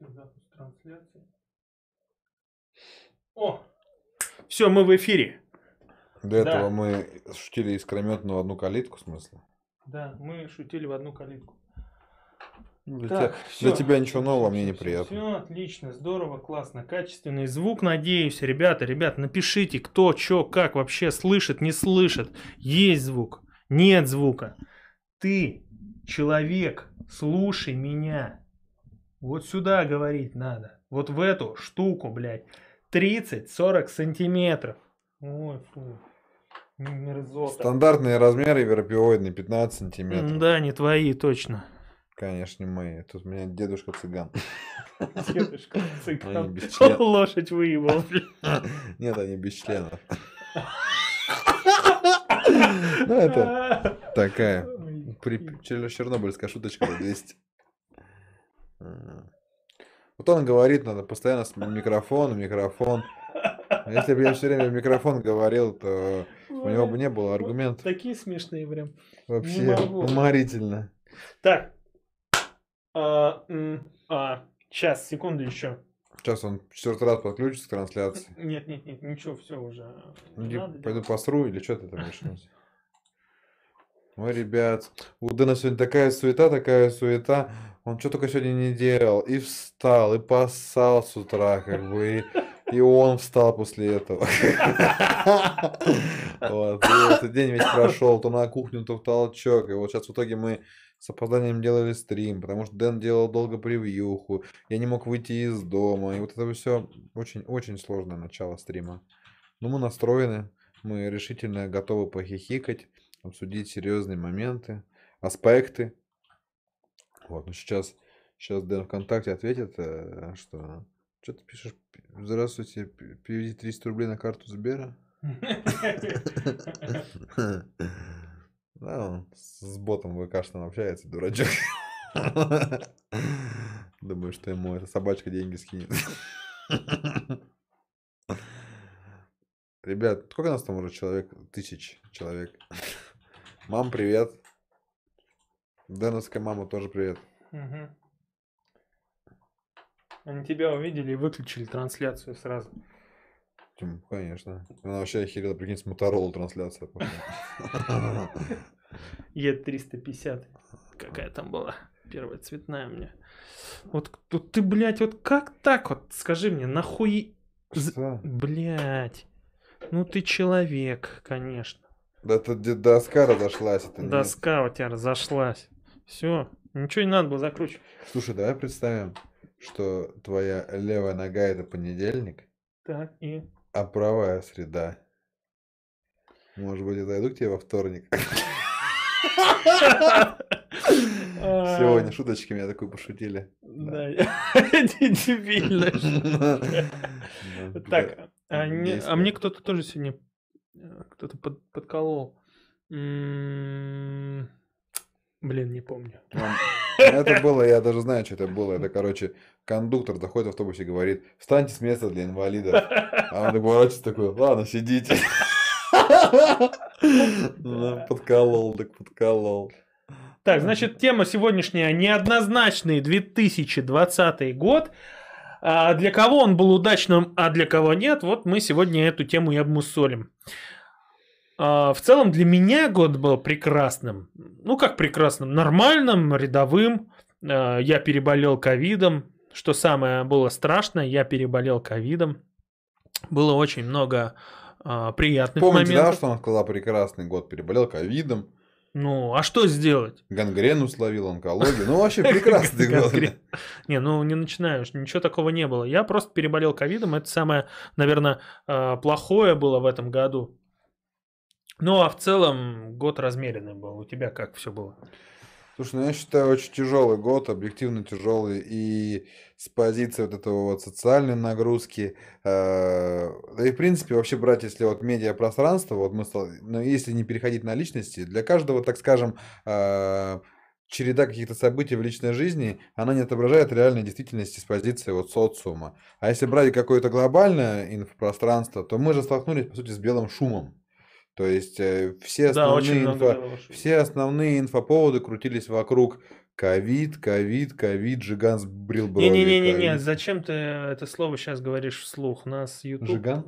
Запуск трансляции. О! Все, мы в эфире. До Да. этого мы шутили искрометно в одну калитку, в смысле. Да, мы шутили в одну калитку. Ну, Для, Так, тебя, всё. для тебя ничего нового, мне неприятно. Все отлично, здорово, классно, качественный звук, надеюсь. Ребята, ребят, напишите, кто, что, как вообще слышит, не слышит. Есть звук, нет звука. Ты, человек, слушай меня. Вот сюда говорить надо. Вот в эту штуку, блядь. 30-40 сантиметров. Ой, фу. Мерзота. Стандартные размеры европеоидные 15 сантиметров. Да, не твои, точно. Конечно, не мои. Тут у меня дедушка цыган. Дедушка цыган. Лошадь выебал. Нет, они без членов. Ну, это такая чернобыльская шуточка за 200. Вот он говорит, надо постоянно с микрофон, микрофон. А Если бы я все время в микрофон говорил, то у него бы не было Вот аргументов. Такие смешные прям. Вообще уморительно. Так. А, а, сейчас, секунду еще. Сейчас он четвертый раз подключится к трансляции. Нет, нет, нет, ничего, все уже. не Иди, надо пойду делать. посру или что ты там решился? Ой, ребят, у Дэна сегодня такая суета, такая суета. Он что только сегодня не делал. И встал, и поссал с утра, как бы. И, и он встал после этого. Вот. Этот день весь прошел, то на кухню, то в толчок. И вот сейчас в итоге мы с опозданием делали стрим, потому что Дэн делал долго превьюху. Я не мог выйти из дома. И вот это все очень-очень сложное начало стрима. Но мы настроены, мы решительно готовы похихикать, обсудить серьезные моменты, аспекты. Вот, ну сейчас, сейчас Дэн ВКонтакте ответит, э, что... Что ты пишешь? Здравствуйте, переведи 300 рублей на карту Сбера. Да, он с ботом ВК что общается, дурачок. Думаю, что ему эта собачка деньги скинет. Ребят, сколько нас там уже человек? Тысяч человек. Мам, привет. Дэновская мама тоже привет. Мгм. Они тебя увидели и выключили трансляцию сразу. Конечно. Она вообще охерела, прикинь, с Моторола трансляция. пошла. Е350. Какая там была? Первая цветная меня. Вот тут ты, блядь, вот как так вот? Скажи мне, нахуй... Блядь. Ну ты человек, конечно. Да это доска разошлась. Это нет. Доска у тебя разошлась. Все. Ничего не надо было закручивать. Слушай, давай представим, что твоя левая нога это понедельник, Так, и... а правая среда. Может быть, я зайду к тебе во вторник. Сегодня шуточки меня такую пошутили. Да, дебильно. Да, Так, а, а мне кто-то тоже сегодня кто-то под- подколол. М, Блин, не помню. Мам, Это было, я даже знаю, что это было. Это, короче, кондуктор заходит в автобус и говорит, встаньте с места для инвалидов. А он поворачивается такой, ладно, сидите. Ну, Подколол, так подколол. Так, значит, тема сегодняшняя неоднозначный 2020 год. А для кого он был удачным, а для кого нет, вот мы сегодня эту тему и обмусолим. А, В целом для меня год был прекрасным. Ну как прекрасным? Нормальным, рядовым. А, Я переболел ковидом. Что самое было страшное, я переболел ковидом. Было очень много а, приятных Помните, да, моментов. что он сказал прекрасный год, переболел ковидом, Ну, а что сделать? гангрену словил, онкологию. Ну, вообще прекрасный год. Гангрен. Не, ну не начинаешь, ничего такого не было. Я просто переболел ковидом, это самое, наверное, э, плохое было в этом году. Ну, а в целом год размеренный был. У тебя как все было? Слушай, ну я считаю, очень тяжелый год, объективно тяжелый, и с позиции вот этого вот социальной нагрузки, э, да и в принципе вообще брать, если вот медиапространство, вот мы, стал- ну если не переходить на личности, для каждого, так скажем, э, череда каких-то событий в личной жизни, она не отображает реальной действительности с позиции вот социума. А если брать какое-то глобальное инфопространство, то мы же столкнулись, по сути, с белым шумом. То есть э, все Да, основные много инфо- все основные инфоповоды крутились вокруг Ковид, ковид, ковид, Жиган сбрил брови. Ковид. зачем ты это слово сейчас говоришь вслух? У нас YouTube... Жиган?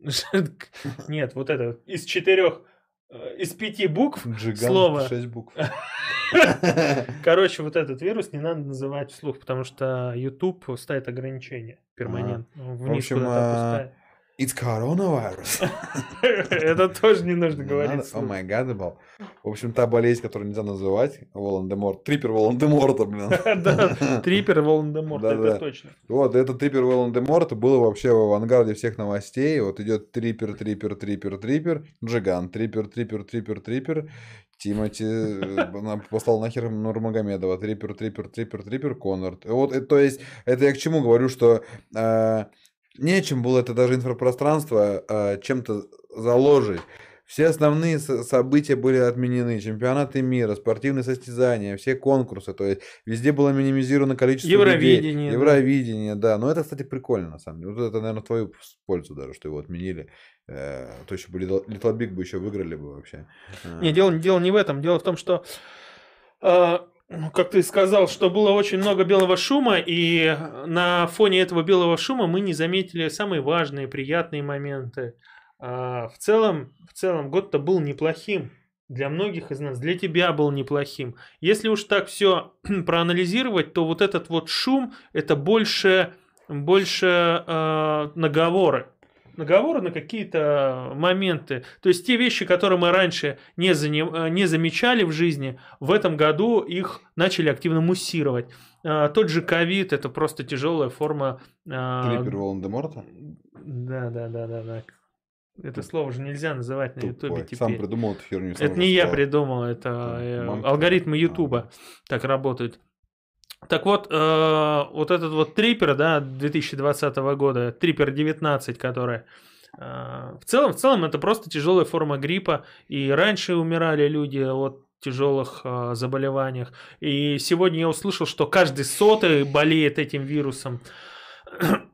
Нет, вот это, из четырех, э, из пяти букв Джиган, слово. шесть букв. Короче, вот этот вирус не надо называть вслух, потому что YouTube ставит ограничения перманентно. Вниз общем, а. It's coronavirus. Это тоже не нужно говорить? О май был. В общем, та болезнь, которую нельзя называть, Волан-де-Морт, трипер Волан-де-Морта, блин. Да, Трипер Волан-де-Морт, это точно. Вот, этот трипер Волан-де-Морта был вообще в авангарде всех новостей. Вот идет трипер, трипер, трипер, трипер, Джиган, трипер, трипер, трипер, трипер. Тимати э, послал нахер Нурмагомедова. Трипер, трипер, трипер, трипер, Коннор. Вот, э, то есть, это я к чему говорю, что э, нечем было это даже инфопространство э, чем-то заложить. Все основные со- события были отменены. Чемпионаты мира, спортивные состязания, все конкурсы. То есть везде было минимизировано количество людей. Евровидение, да. Евровидение, да. Но это, кстати, прикольно, на самом деле. Вот это, наверное, твою пользу даже, что его отменили. Э, То еще бы Little Big бы еще выиграли бы вообще. Э, Не, дело, дело не в этом. Дело в том, что, э, ну, как ты сказал, что было очень много белого шума, и на фоне этого белого шума мы не заметили самые важные, приятные моменты. А, в целом, в целом год-то был неплохим. Для многих из нас, для тебя был неплохим. Если уж так все проанализировать, то вот этот вот шум это больше, больше э, наговоры наговоры на какие-то моменты. То есть те вещи, которые мы раньше не, заним- э, не замечали в жизни, в этом году их начали активно муссировать. А, Тот же ковид это просто тяжелая форма. а, Трипер Волан-де-Морта? Да, да, да, да, да. Это слово же нельзя называть на Ютубе Тупой. Сам теперь. придумал эту херню. Это не я придумал, это э, мамка. алгоритмы Ютуба так работают. Так вот, э, вот этот вот трипер, да, 2020 года, трипер 19, который э, в целом, в целом это просто тяжелая форма гриппа, и раньше умирали люди от тяжелых э, заболеваниях. И сегодня я услышал, что каждый сотый болеет этим вирусом.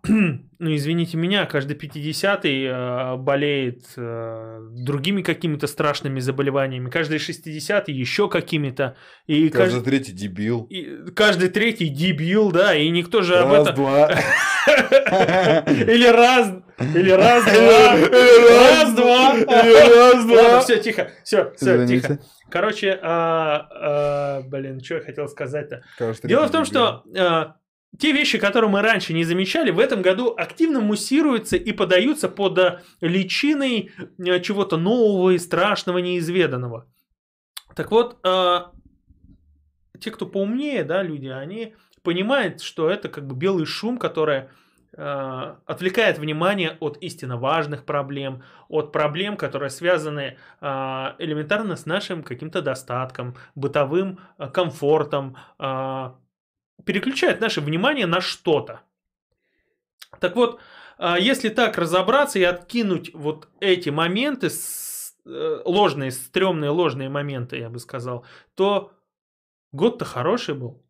Ну, извините меня, каждый 50-й э, болеет э, другими какими-то страшными заболеваниями, каждый 60-й еще какими-то. И Каждый каждый, третий дебил. и каждый третий дебил, да, и никто же об этом... Раз-два. Или раз, или раз, два, раз, два, раз, два. Все, тихо, все, все, тихо. Короче, а, а, блин, что я хотел сказать-то? Дело в том, что а, те вещи, которые мы раньше не замечали, в этом году активно муссируются и подаются под а, личиной а, чего-то нового и страшного, неизведанного. Так вот, а, те, кто поумнее, да, люди, они понимают, что это как бы белый шум, который отвлекает внимание от истинно важных проблем, от проблем, которые связаны элементарно с нашим каким-то достатком, бытовым комфортом, переключает наше внимание на что-то. Так вот, а, если так разобраться и откинуть вот эти моменты, э, ложные, стрёмные ложные моменты, я бы сказал, то год-то хороший был.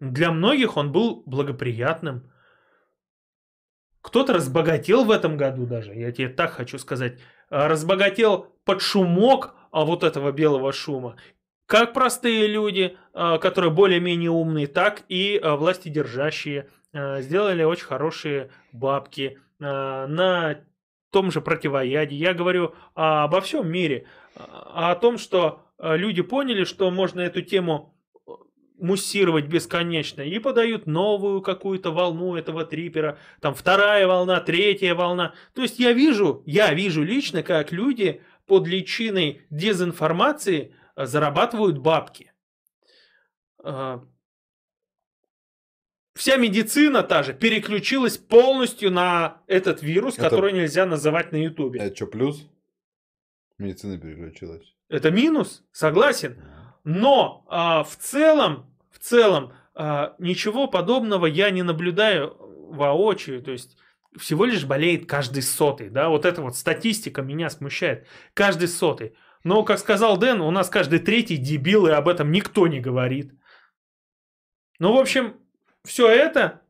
Для многих он был благоприятным. Кто-то разбогател в этом году даже, я тебе так хочу сказать. А, Разбогател под шумок а, вот этого белого шума. Как простые люди, а, которые более-менее умные, так и а, власти держащие сделали очень хорошие бабки а, на том же противоядии. Я говорю а, обо всем мире, а о том, что а, люди поняли, что можно эту тему муссировать бесконечно и подают новую какую-то волну этого трипера, там вторая волна, третья волна. То есть я вижу, я вижу лично, как люди под личиной дезинформации а, зарабатывают бабки. А, Вся медицина та же переключилась полностью на этот вирус, Это- который нельзя называть на Ютубе. Это что, плюс? Медицина переключилась. Это минус, согласен. Но а, в целом, в целом, а, ничего подобного я не наблюдаю воочию. То есть всего лишь болеет каждый сотый. Да? Вот эта вот статистика меня смущает. Каждый сотый. Но, как сказал Дэн, у нас каждый третий дебил, и об этом никто не говорит. Ну, в общем, все это,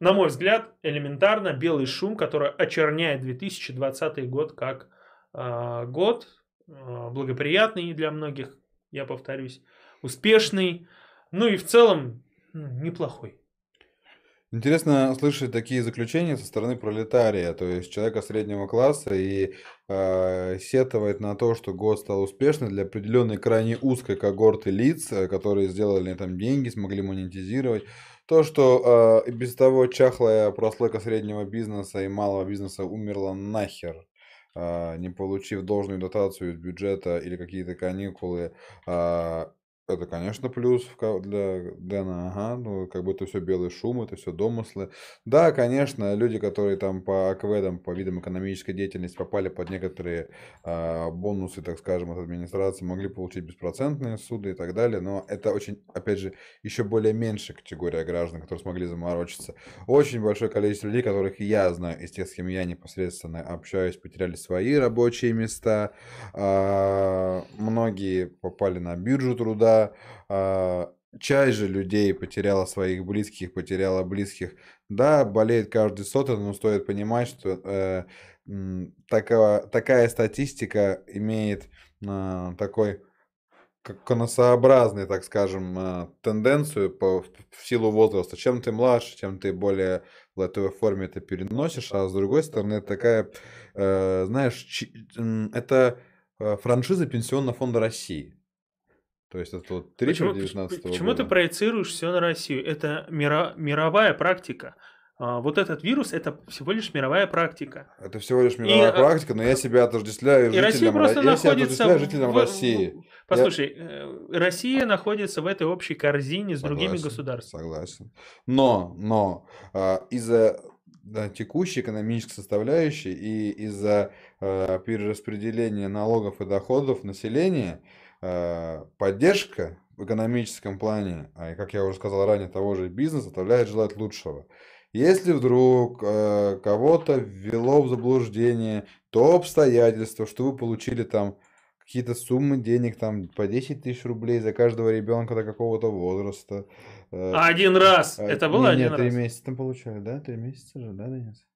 на мой взгляд, элементарно белый шум, который очерняет 2020 год как а, год а, благоприятный для многих, я повторюсь, успешный, Ну и в целом неплохой. Интересно слышать такие заключения со стороны пролетария, то есть человека среднего класса, и э, сетовать на то, что год стал успешным для определенной крайне узкой когорты лиц, э, которые сделали там деньги, смогли монетизировать. То, что э, без того чахлая прослойка среднего бизнеса и малого бизнеса умерла нахер, э, не получив должную дотацию из бюджета или какие-то каникулы, это, конечно, плюс для Дэна, ага, ну, как бы это все белый шум, это все домыслы. Да, конечно, люди, которые там по АКВ, по видам экономической деятельности попали под некоторые э, бонусы, так скажем, от администрации, могли получить беспроцентные суды и так далее, но это очень, опять же, еще более меньшая категория граждан, которые смогли заморочиться. Очень большое количество людей, которых я знаю, из тех, с кем я непосредственно общаюсь, потеряли свои рабочие места, э, многие попали на биржу труда, а, часть же людей потеряла своих близких, потеряла близких. Да, болеет каждый сотый, но стоит понимать, что э, такая, такая статистика имеет э, такой конусообразный, так скажем, э, тенденцию по, в силу возраста. Чем ты младше, чем ты более в этой форме это переносишь, а с другой стороны, такая, э, знаешь, ч, это э, франшиза Пенсионного фонда России. То есть это вот триггер 19 Почему года. ты проецируешь все на Россию? Это мира, мировая практика. А, вот этот вирус это всего лишь мировая практика. Это всего лишь мировая и, а, практика, но я себя отождествляю и Россия просто я находится жителям в, России. Послушай, я... Э, Россия находится в этой общей корзине с согласен, другими государствами. Согласен. Но, но а, из-за да, текущей экономической составляющей и из-за а, перераспределения налогов и доходов населения Э, поддержка в экономическом плане, а как я уже сказал ранее, того же бизнеса, оставляет желать лучшего. Если вдруг э, кого-то ввело в заблуждение то обстоятельство, что вы получили там какие-то суммы денег, там по 10 тысяч рублей за каждого ребенка до какого-то возраста. Э, один раз. Э, Это было не, один нет, раз? три месяца там получают, да? Три месяца же, да, Денис?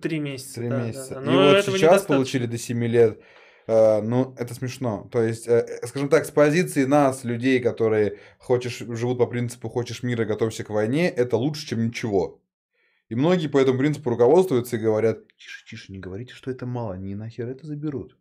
Три месяца, Три да, месяца. Да, да. И вот сейчас получили до 7 лет Э, ну, это смешно. То есть, э, э, скажем так, с позиции нас, людей, которые хочешь, живут по принципу «хочешь мира, готовься к войне», это лучше, чем ничего. И многие по этому принципу руководствуются и говорят, тише, тише, не говорите, что это мало, они нахер это заберут.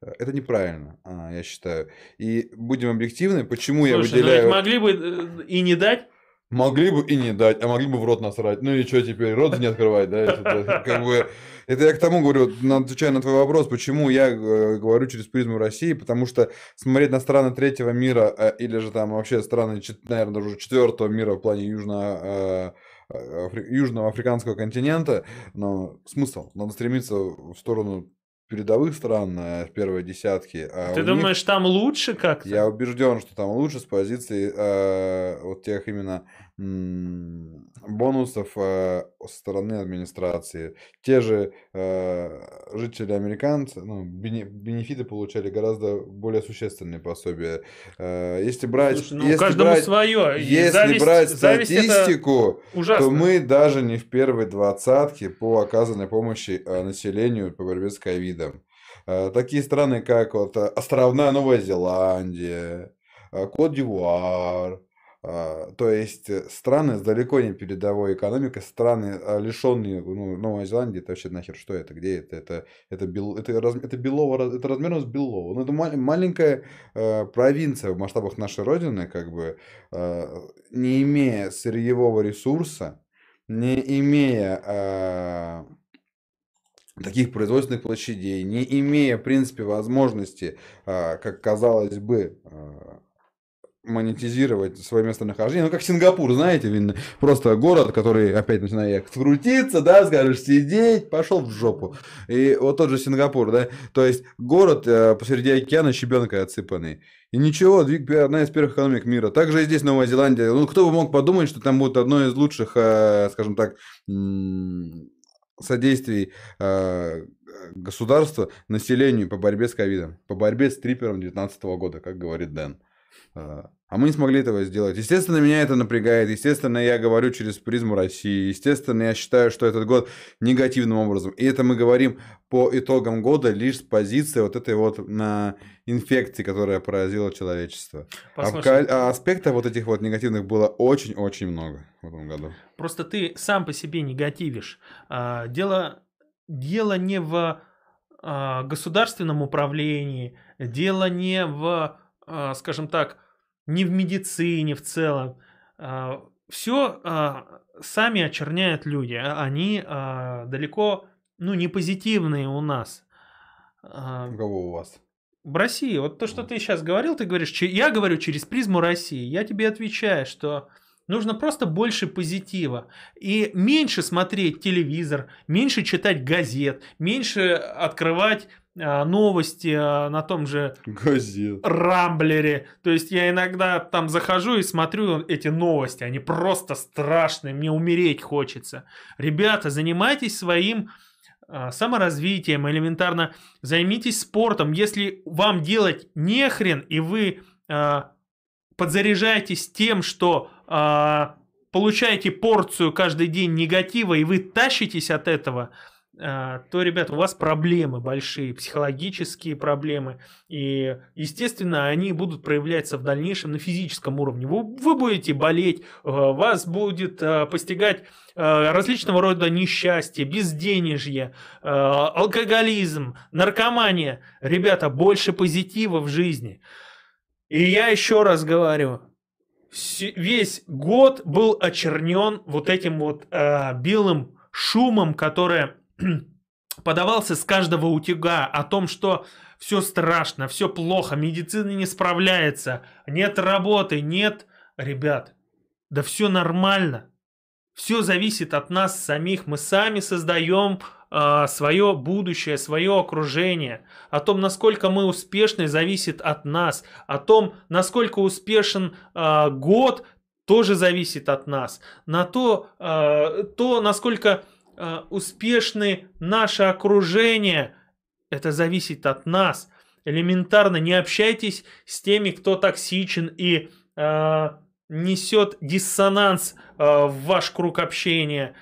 Это неправильно, а, я считаю. И будем объективны, почему Слушай, я выделяю... Ну ведь могли бы и не дать Могли бы и не дать, а могли бы в рот насрать. Ну и что теперь, рот не открывать, да? Как бы, это я к тому говорю, отвечая на твой вопрос, почему я э, говорю через призму России, потому что смотреть на страны третьего мира, э, или же там вообще страны, наверное, даже четвертого мира в плане южно э, южного африканского континента, но смысл, надо стремиться в сторону передовых стран в первой десятке. А Ты думаешь, них, там лучше как-то? Я убежден, что там лучше с позиции э, вот тех именно бонусов э, со стороны администрации. Те же э, жители американцы, ну, бенефиты получали гораздо более существенные пособия. Э, если брать, Слушай, ну, если каждому брать, свое. Если зависть, брать статистику, то мы даже не в первой двадцатке по оказанной помощи э, населению по борьбе с ковидом. Э, такие страны, как вот островная Новая Зеландия, э, Кот-Дивуар, то есть э, страны с далеко не передовой экономикой, страны а, лишенные, ну, Новая Зеландия, это вообще нахер что это, где это, это, это, бел, это, это, Белово, это размером с Белово, ну, это маленькая э, провинция в масштабах нашей Родины, как бы, э, не имея сырьевого ресурса, не имея э, таких производственных площадей, не имея, в принципе, возможности, как казалось бы, монетизировать свое местонахождение. Ну, как Сингапур, знаете, видно, просто город, который опять начинает крутиться, да, скажешь, сидеть, пошел в жопу. И вот тот же Сингапур, да, то есть город э, посреди океана щебенкой отсыпанный. И ничего, одна из первых экономик мира. Также и здесь Новая Зеландия. Ну, кто бы мог подумать, что там будет одно из лучших, э, скажем так, содействий э, государства населению по борьбе с ковидом, по борьбе с трипером 2019 года, как говорит Дэн. А а мы не смогли этого сделать. Естественно, меня это напрягает. Естественно, я говорю через призму России. Естественно, я считаю, что этот год негативным образом. И это мы говорим по итогам года лишь с позиции вот этой вот на инфекции, которая поразила человечество. А, ка- а аспектов вот этих вот негативных было очень-очень много в этом году. Просто ты сам по себе негативишь. А, дело, дело не в а, государственном управлении, дело не в, а, скажем так, не в медицине в целом. А, Все а, сами очерняют люди. а Они далеко, ну, не позитивные у нас. У кого у вас? В России. Вот то, что ты сейчас говорил, ты говоришь, я говорю через призму России. Я тебе отвечаю, что нужно просто больше позитива. И меньше смотреть телевизор, меньше читать газет, меньше открывать а, новости а, на том же Газет. Рамблере. То есть я иногда там захожу и смотрю эти новости. Они просто страшные. Мне умереть хочется. Ребята, занимайтесь своим а, саморазвитием, элементарно займитесь спортом. Если вам делать нехрен, и вы подзаряжаетесь тем, что получаете порцию каждый день негатива, и вы тащитесь от этого – а, то, ребят, у вас проблемы большие, психологические проблемы. И, естественно, они будут проявляться в дальнейшем на физическом уровне. Вы, вы будете болеть, а, вас будет а, постигать различного рода несчастья, безденежье, алкоголизм, наркомания. Ребята, больше позитива в жизни. И я еще раз говорю, весь год был очернен вот этим вот белым шумом, которое подавался с каждого утюга о том, что все страшно, все плохо, медицина не справляется, нет работы, нет... Ребят, да все нормально. Все зависит от нас самих. Мы сами создаем э, свое будущее, свое окружение. О том, насколько мы успешны, зависит от нас. О том, насколько успешен э, год, тоже зависит от нас. На то, э, то насколько успешны наше окружение, это зависит от нас. Элементарно не общайтесь с теми, кто токсичен и несет диссонанс в ваш круг общения.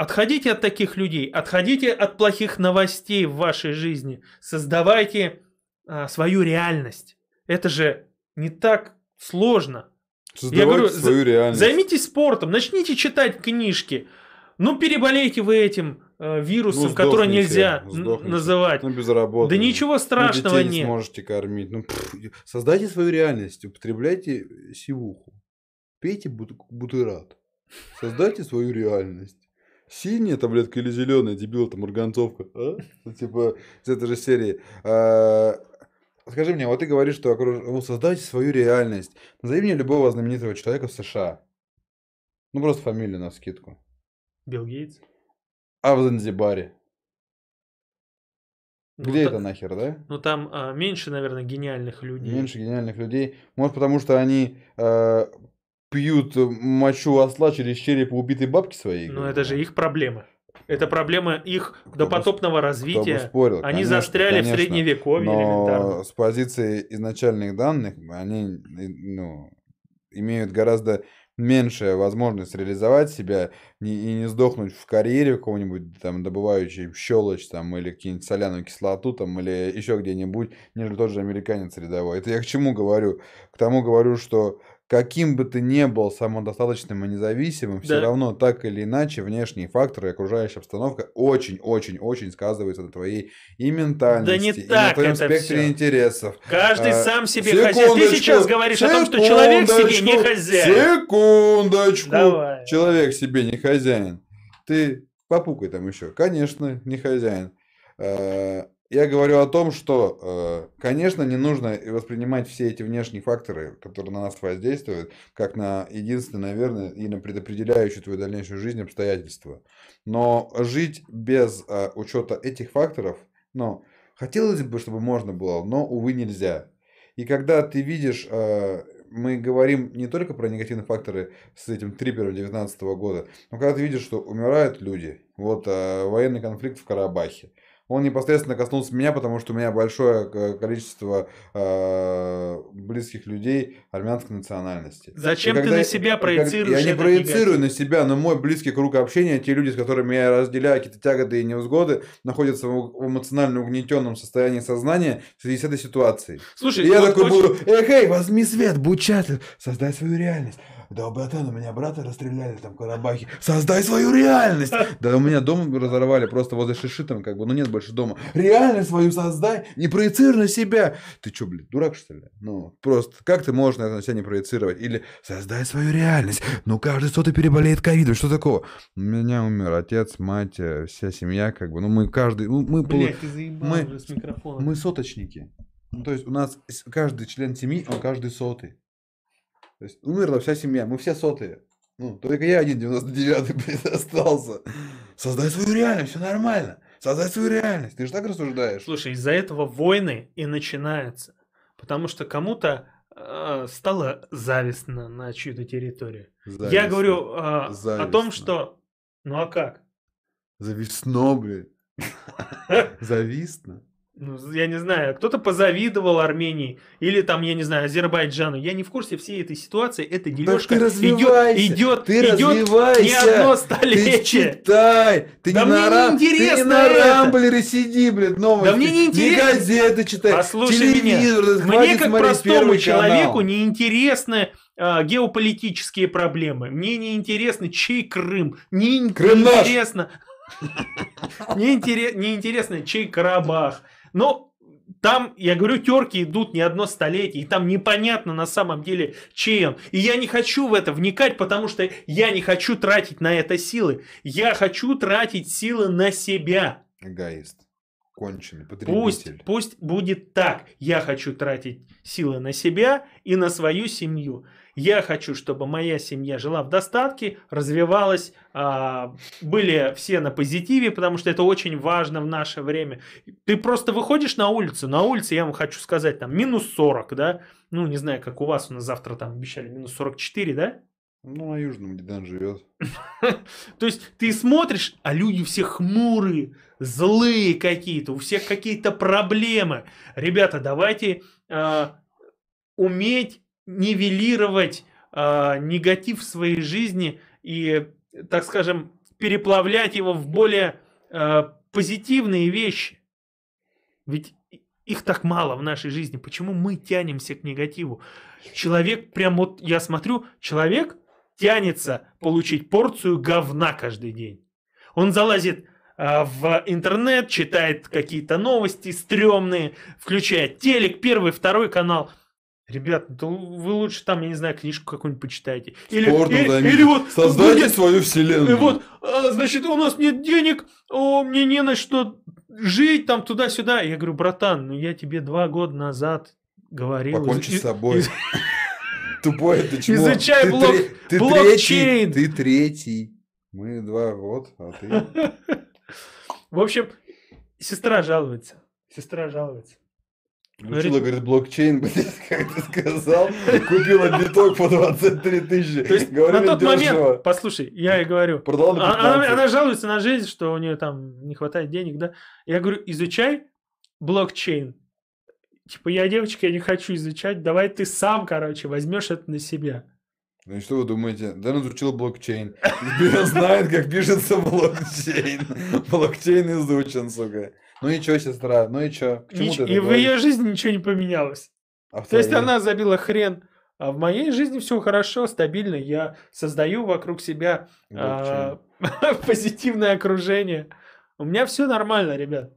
Отходите от таких людей, отходите от плохих новостей в вашей жизни, создавайте э, свою реальность. Это же не так сложно. Создавайте Я говорю, свою реальность. Займитесь спортом, начните читать книжки. Ну, переболейте вы этим э, вирусом, ну, который нельзя сдохните. называть. Ну, без работы. Да ничего страшного ну, нет. не сможете кормить. Ну, пфф, создайте свою реальность, употребляйте сивуху. Пейте бут бутырат. Создайте свою реальность. Синяя таблетка или зеленая, дебил, это марганцовка. А? Ну, типа, из этой же серии. А, скажи мне, вот ты говоришь, что окруж... ну, создайте свою реальность. Назови мне любого знаменитого человека в США. Ну, просто фамилию на скидку. Билл Гейтс. А в Занзибаре? Ну, Где та... это нахер, да? Ну там а, меньше, наверное, гениальных людей. Меньше гениальных людей. Может, потому что они э, пьют мочу осла через череп убитой бабки своей? Ну, это же их проблема. Это проблема их кто допотопного бы, развития. Кто бы спорил, Они конечно, застряли конечно, в средневековье но элементарно. С позиции изначальных данных они ну, имеют гораздо меньшая возможность реализовать себя и не сдохнуть в карьере какого-нибудь там добывающей щелочь там или какие-нибудь соляную кислоту там или еще где-нибудь, нежели тот же американец рядовой. Это я к чему говорю? К тому говорю, что каким бы ты ни был самодостаточным и независимым, да. все равно так или иначе внешние факторы и окружающая обстановка очень-очень-очень сказываются на твоей и ментальности, да не и так на твоем это спектре все. интересов. Каждый а, сам себе хозяин. Ты сейчас говоришь о том, что человек себе не хозяин. Секундочку. Давай. Человек себе не хозяин. Ты попукай там еще. Конечно, не хозяин. Я говорю о том, что, э, конечно, не нужно воспринимать все эти внешние факторы, которые на нас воздействуют, как на единственное, наверное, и на предопределяющую твою дальнейшую жизнь обстоятельства. Но жить без э, учета этих факторов, ну, хотелось бы, чтобы можно было, но, увы, нельзя. И когда ты видишь, э, мы говорим не только про негативные факторы с этим трипером 2019 года, но когда ты видишь, что умирают люди, вот военный конфликт в Карабахе, он непосредственно коснулся меня, потому что у меня большое к- количество э, близких людей армянской национальности. Зачем ты на себя проецируешь Я не проецирую негатив? на себя, но мой близкий круг общения, те люди, с которыми я разделяю какие-то тяготы и невзгоды, находятся в эмоционально угнетенном состоянии сознания в связи с этой ситуацией. Слушай, И я вот такой очень- буду, эх, эй, возьми свет, будь счастлив, создай свою реальность. Да, братан, у меня брата расстреляли там в Карабахе. Создай свою реальность. Да, у меня дом разорвали просто возле Шиши там, как бы, ну нет больше дома. Реальность свою создай, не проецируй на себя. Ты что, блин, дурак что ли? Ну, просто, как ты можешь наверное, на себя не проецировать? Или создай свою реальность. Ну, каждый сотый переболеет ковидом, что такого? У меня умер отец, мать, э, вся семья, как бы, ну, мы каждый, ну, мы, Блядь, ты заебал мы- уже с микрофоном. мы соточники. Ну, то есть у нас каждый член семьи, он каждый сотый. То есть умерла вся семья, мы все сотые. Ну, только я один 99-й, блин, остался. Создай свою реальность, все нормально. Создай свою реальность. Ты же так рассуждаешь. Слушай, из-за этого войны и начинаются. Потому что кому-то э, стало завистно на чью-то территорию. Я Завистно. говорю э, о том, что... Ну а как? Завистно, блин. Завистно. Ну, я не знаю, кто-то позавидовал Армении или там, я не знаю, Азербайджану. Я не в курсе всей этой ситуации. Эта дележка ты развивайся, идет, идет, ты идет развивайся. не одно Ты столетие. читай! Ты Да не мне на, не рам... ты не на это. Рамблере сиди, блядь, новости. Да мне не интересно. газеты читай. Послушай телевизор, меня. Мне как простому человеку канал. не интересны а, геополитические проблемы. Мне не интересно, чей Крым. Мне не Крым интересно. Не интересно, чей Карабах. Но там, я говорю, терки идут не одно столетие, и там непонятно на самом деле, чей он. И я не хочу в это вникать, потому что я не хочу тратить на это силы. Я хочу тратить силы на себя. Эгоист. Конченый, Пусть, потребитель. пусть будет так. Я хочу тратить силы на себя и на свою семью. Я хочу, чтобы моя семья жила в достатке, развивалась, а, были все на позитиве, потому что это очень важно в наше время. Ты просто выходишь на улицу, на улице, я вам хочу сказать, там минус 40, да? Ну, не знаю, как у вас, у нас завтра там обещали минус 44, да? Ну, на Южном, где Дан живет. То есть ты смотришь, а люди все хмурые, злые какие-то, у всех какие-то проблемы. Ребята, давайте а, уметь нивелировать а, негатив в своей жизни и, так скажем, переплавлять его в более а, позитивные вещи. Ведь их так мало в нашей жизни. Почему мы тянемся к негативу? Человек, прям вот я смотрю, человек тянется получить порцию говна каждый день. Он залазит а, в интернет, читает какие-то новости стрёмные, включает телек, первый, второй канал. Ребят, ну то вы лучше там, я не знаю, книжку какую-нибудь почитайте. Или, Спортом или, займитесь. или вот Создайте будет- свою и вселенную. вот, а, значит, у нас нет денег, о, мне не на что жить, там туда-сюда. Я говорю, братан, ну я тебе два года назад говорил. Покончи из- с собой. из- Тупой ты чмо. Изучай Ты блок- тре- ты блокчейн. третий. Ты третий. Мы два, вот, а ты... В общем, сестра жалуется. Сестра жалуется. Учила, говорит, блокчейн, блядь, как ты сказал. Купила биток по 23 тысячи. То есть Говорили, на тот дешево. момент, послушай, я и говорю, Продала на она, 15. она жалуется на жизнь, что у нее там не хватает денег, да. Я говорю, изучай блокчейн. Типа, я девочка, я не хочу изучать, давай ты сам, короче, возьмешь это на себя. Ну и что вы думаете? Дэн изучил блокчейн. Он знает, как пишется блокчейн. Блокчейн изучен, сука. Ну и чё, сестра? Ну и чё? К чему Нич- ты и в ее жизни ничего не поменялось. А То есть она забила хрен. А в моей жизни все хорошо, стабильно. Я создаю вокруг себя а, позитивное окружение. У меня все нормально, ребят.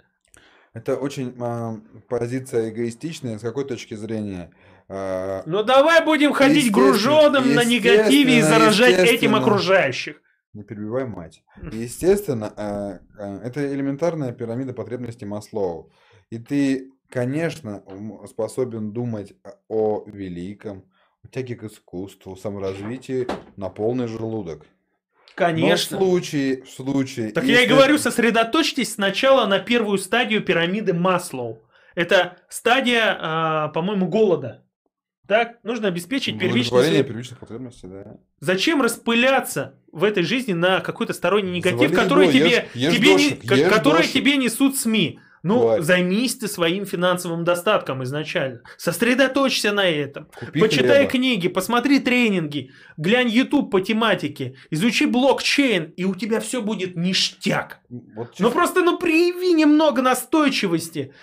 Это очень а, позиция эгоистичная, с какой точки зрения? А, Ну давай будем ходить груженым на негативе и заражать этим окружающих. Не перебивай мать. Естественно, а, а, это элементарная пирамида потребностей Маслоу. И ты, конечно, способен думать о великом, о тяге к искусству, саморазвитии на полный желудок. Конечно. Но в случае, в случае... Так я и если- говорю, сосредоточьтесь сначала на первую стадию пирамиды Маслоу. Это стадия, а, по-моему, голода. Так, нужно обеспечить первичные... Первичных потребностей, да. Зачем распыляться в этой жизни на какой-то сторонний негатив, Завали который тебе, ешь- ешь тебе не- ешь которые дошик. тебе несут СМИ? Ну, Тварь. займись ты своим финансовым достатком изначально. Сосредоточься на этом. Купи Почитай хлеба. книги, посмотри тренинги, глянь YouTube по тематике, изучи блокчейн, и у тебя все будет ништяк. Вот Ну просто, ну прояви немного настойчивости.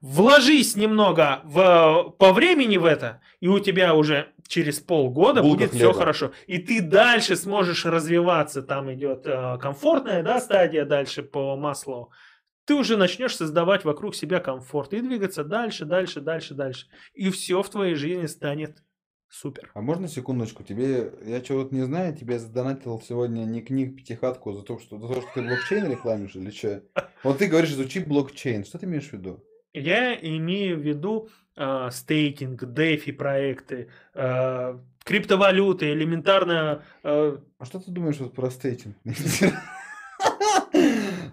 Вложись немного в, по времени в это, и у тебя уже через полгода Булка будет все хорошо. И ты дальше сможешь развиваться. Там идет э, комфортная да, стадия дальше по маслу. Ты уже начнешь создавать вокруг себя комфорт и двигаться дальше, дальше, дальше, дальше. И все в твоей жизни станет супер. А можно секундочку? Тебе, я чего-то не знаю, тебе задонатил сегодня не книг пятихатку за то, что, за то, что ты блокчейн рекламишь или что? Вот ты говоришь, изучи блокчейн. Что ты имеешь в виду? Я имею в виду э, стейкинг, дефи проекты, э, криптовалюты, элементарно э, А что ты думаешь вот про стейтинг?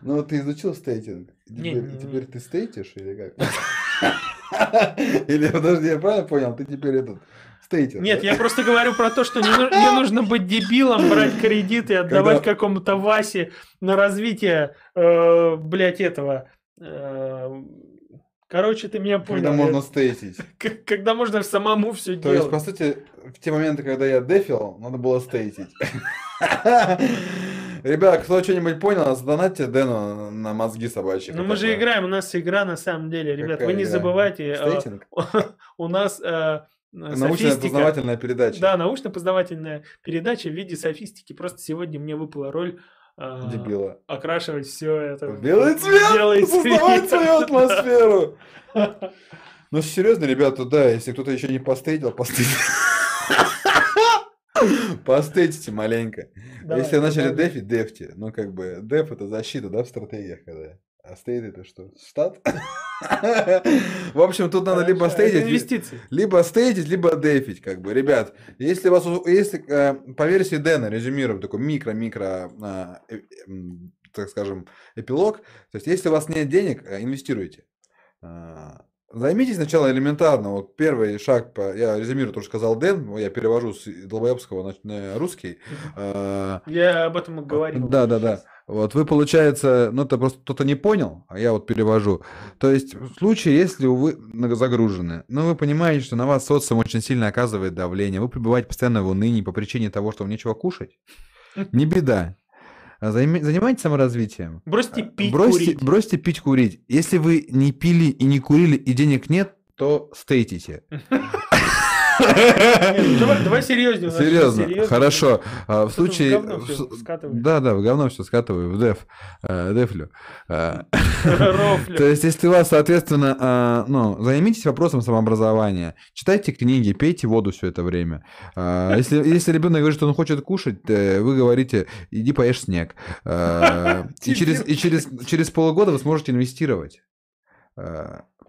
Ну ты изучил стейтинг. и Теперь, ты стейтишь или как? Или, подожди, я правильно понял? Ты теперь этот стейтер. Нет, я просто говорю про то, что не, ну- нужно быть дебилом, брать кредиты и отдавать какому-то Васе на развитие, блядь, этого. Э, короче, ты меня понял. Когда можно стейтить. когда можно самому все То есть, делать. по сути, в те моменты, когда я дефил, надо было стейтить. Ребят, кто что-нибудь понял, задонатьте Дэну на мозги собачьи. Ну мы же играем, у нас игра на самом деле, ребят. Вы не забывайте, э, Стейтинг? у нас э, Научная софистика. познавательная передача. Да, научно-познавательная передача в виде софистики. Просто сегодня мне выпала роль э, Дебила. окрашивать все это В белый цвет! белый Создавать цвет. свою атмосферу! Ну, серьезно, ребята, да, если кто-то еще не постейтил, постейтите. Постейтите маленько. Давай, Если начали добавляй. дефить, дефьте. Ну, как бы, деф это защита, да, в стратегиях, когда. А стейт это что? Штат? В общем, тут надо либо стейтить, либо стейтить, либо дефить, как бы. Ребят, если у вас, если э, по версии Дэна, резюмируем, такой микро-микро, э, м, так скажем, эпилог, то есть если у вас нет денег, э, инвестируйте. Займитесь сначала элементарно. Вот первый шаг, по, я резюмирую то, что сказал Дэн, я перевожу с долбоебского на, на русский. Я об этом и говорил. да, да, да. Вот вы, получается, ну это просто кто-то не понял, а я вот перевожу. То есть в случае, если вы загружены, но вы понимаете, что на вас социум очень сильно оказывает давление, вы пребываете постоянно в унынии по причине того, что вам нечего кушать, не беда. А Занимайтесь саморазвитием. Бросьте пить, бросьте, курить. бросьте пить, курить. Если вы не пили и не курили, и денег нет, то стейтите. Ну давай, давай серьезнее. Серьезно, хорошо. А, В случае... Да, да, в говно все скатываю, в деф, э, дефлю. А. То есть, если у вас, соответственно, а, ну, займитесь вопросом самообразования, читайте книги, пейте воду все это время. Если, если ребенок говорит, что он хочет кушать, э, вы говорите, иди поешь снег. И через, и через, через полгода вы сможете инвестировать.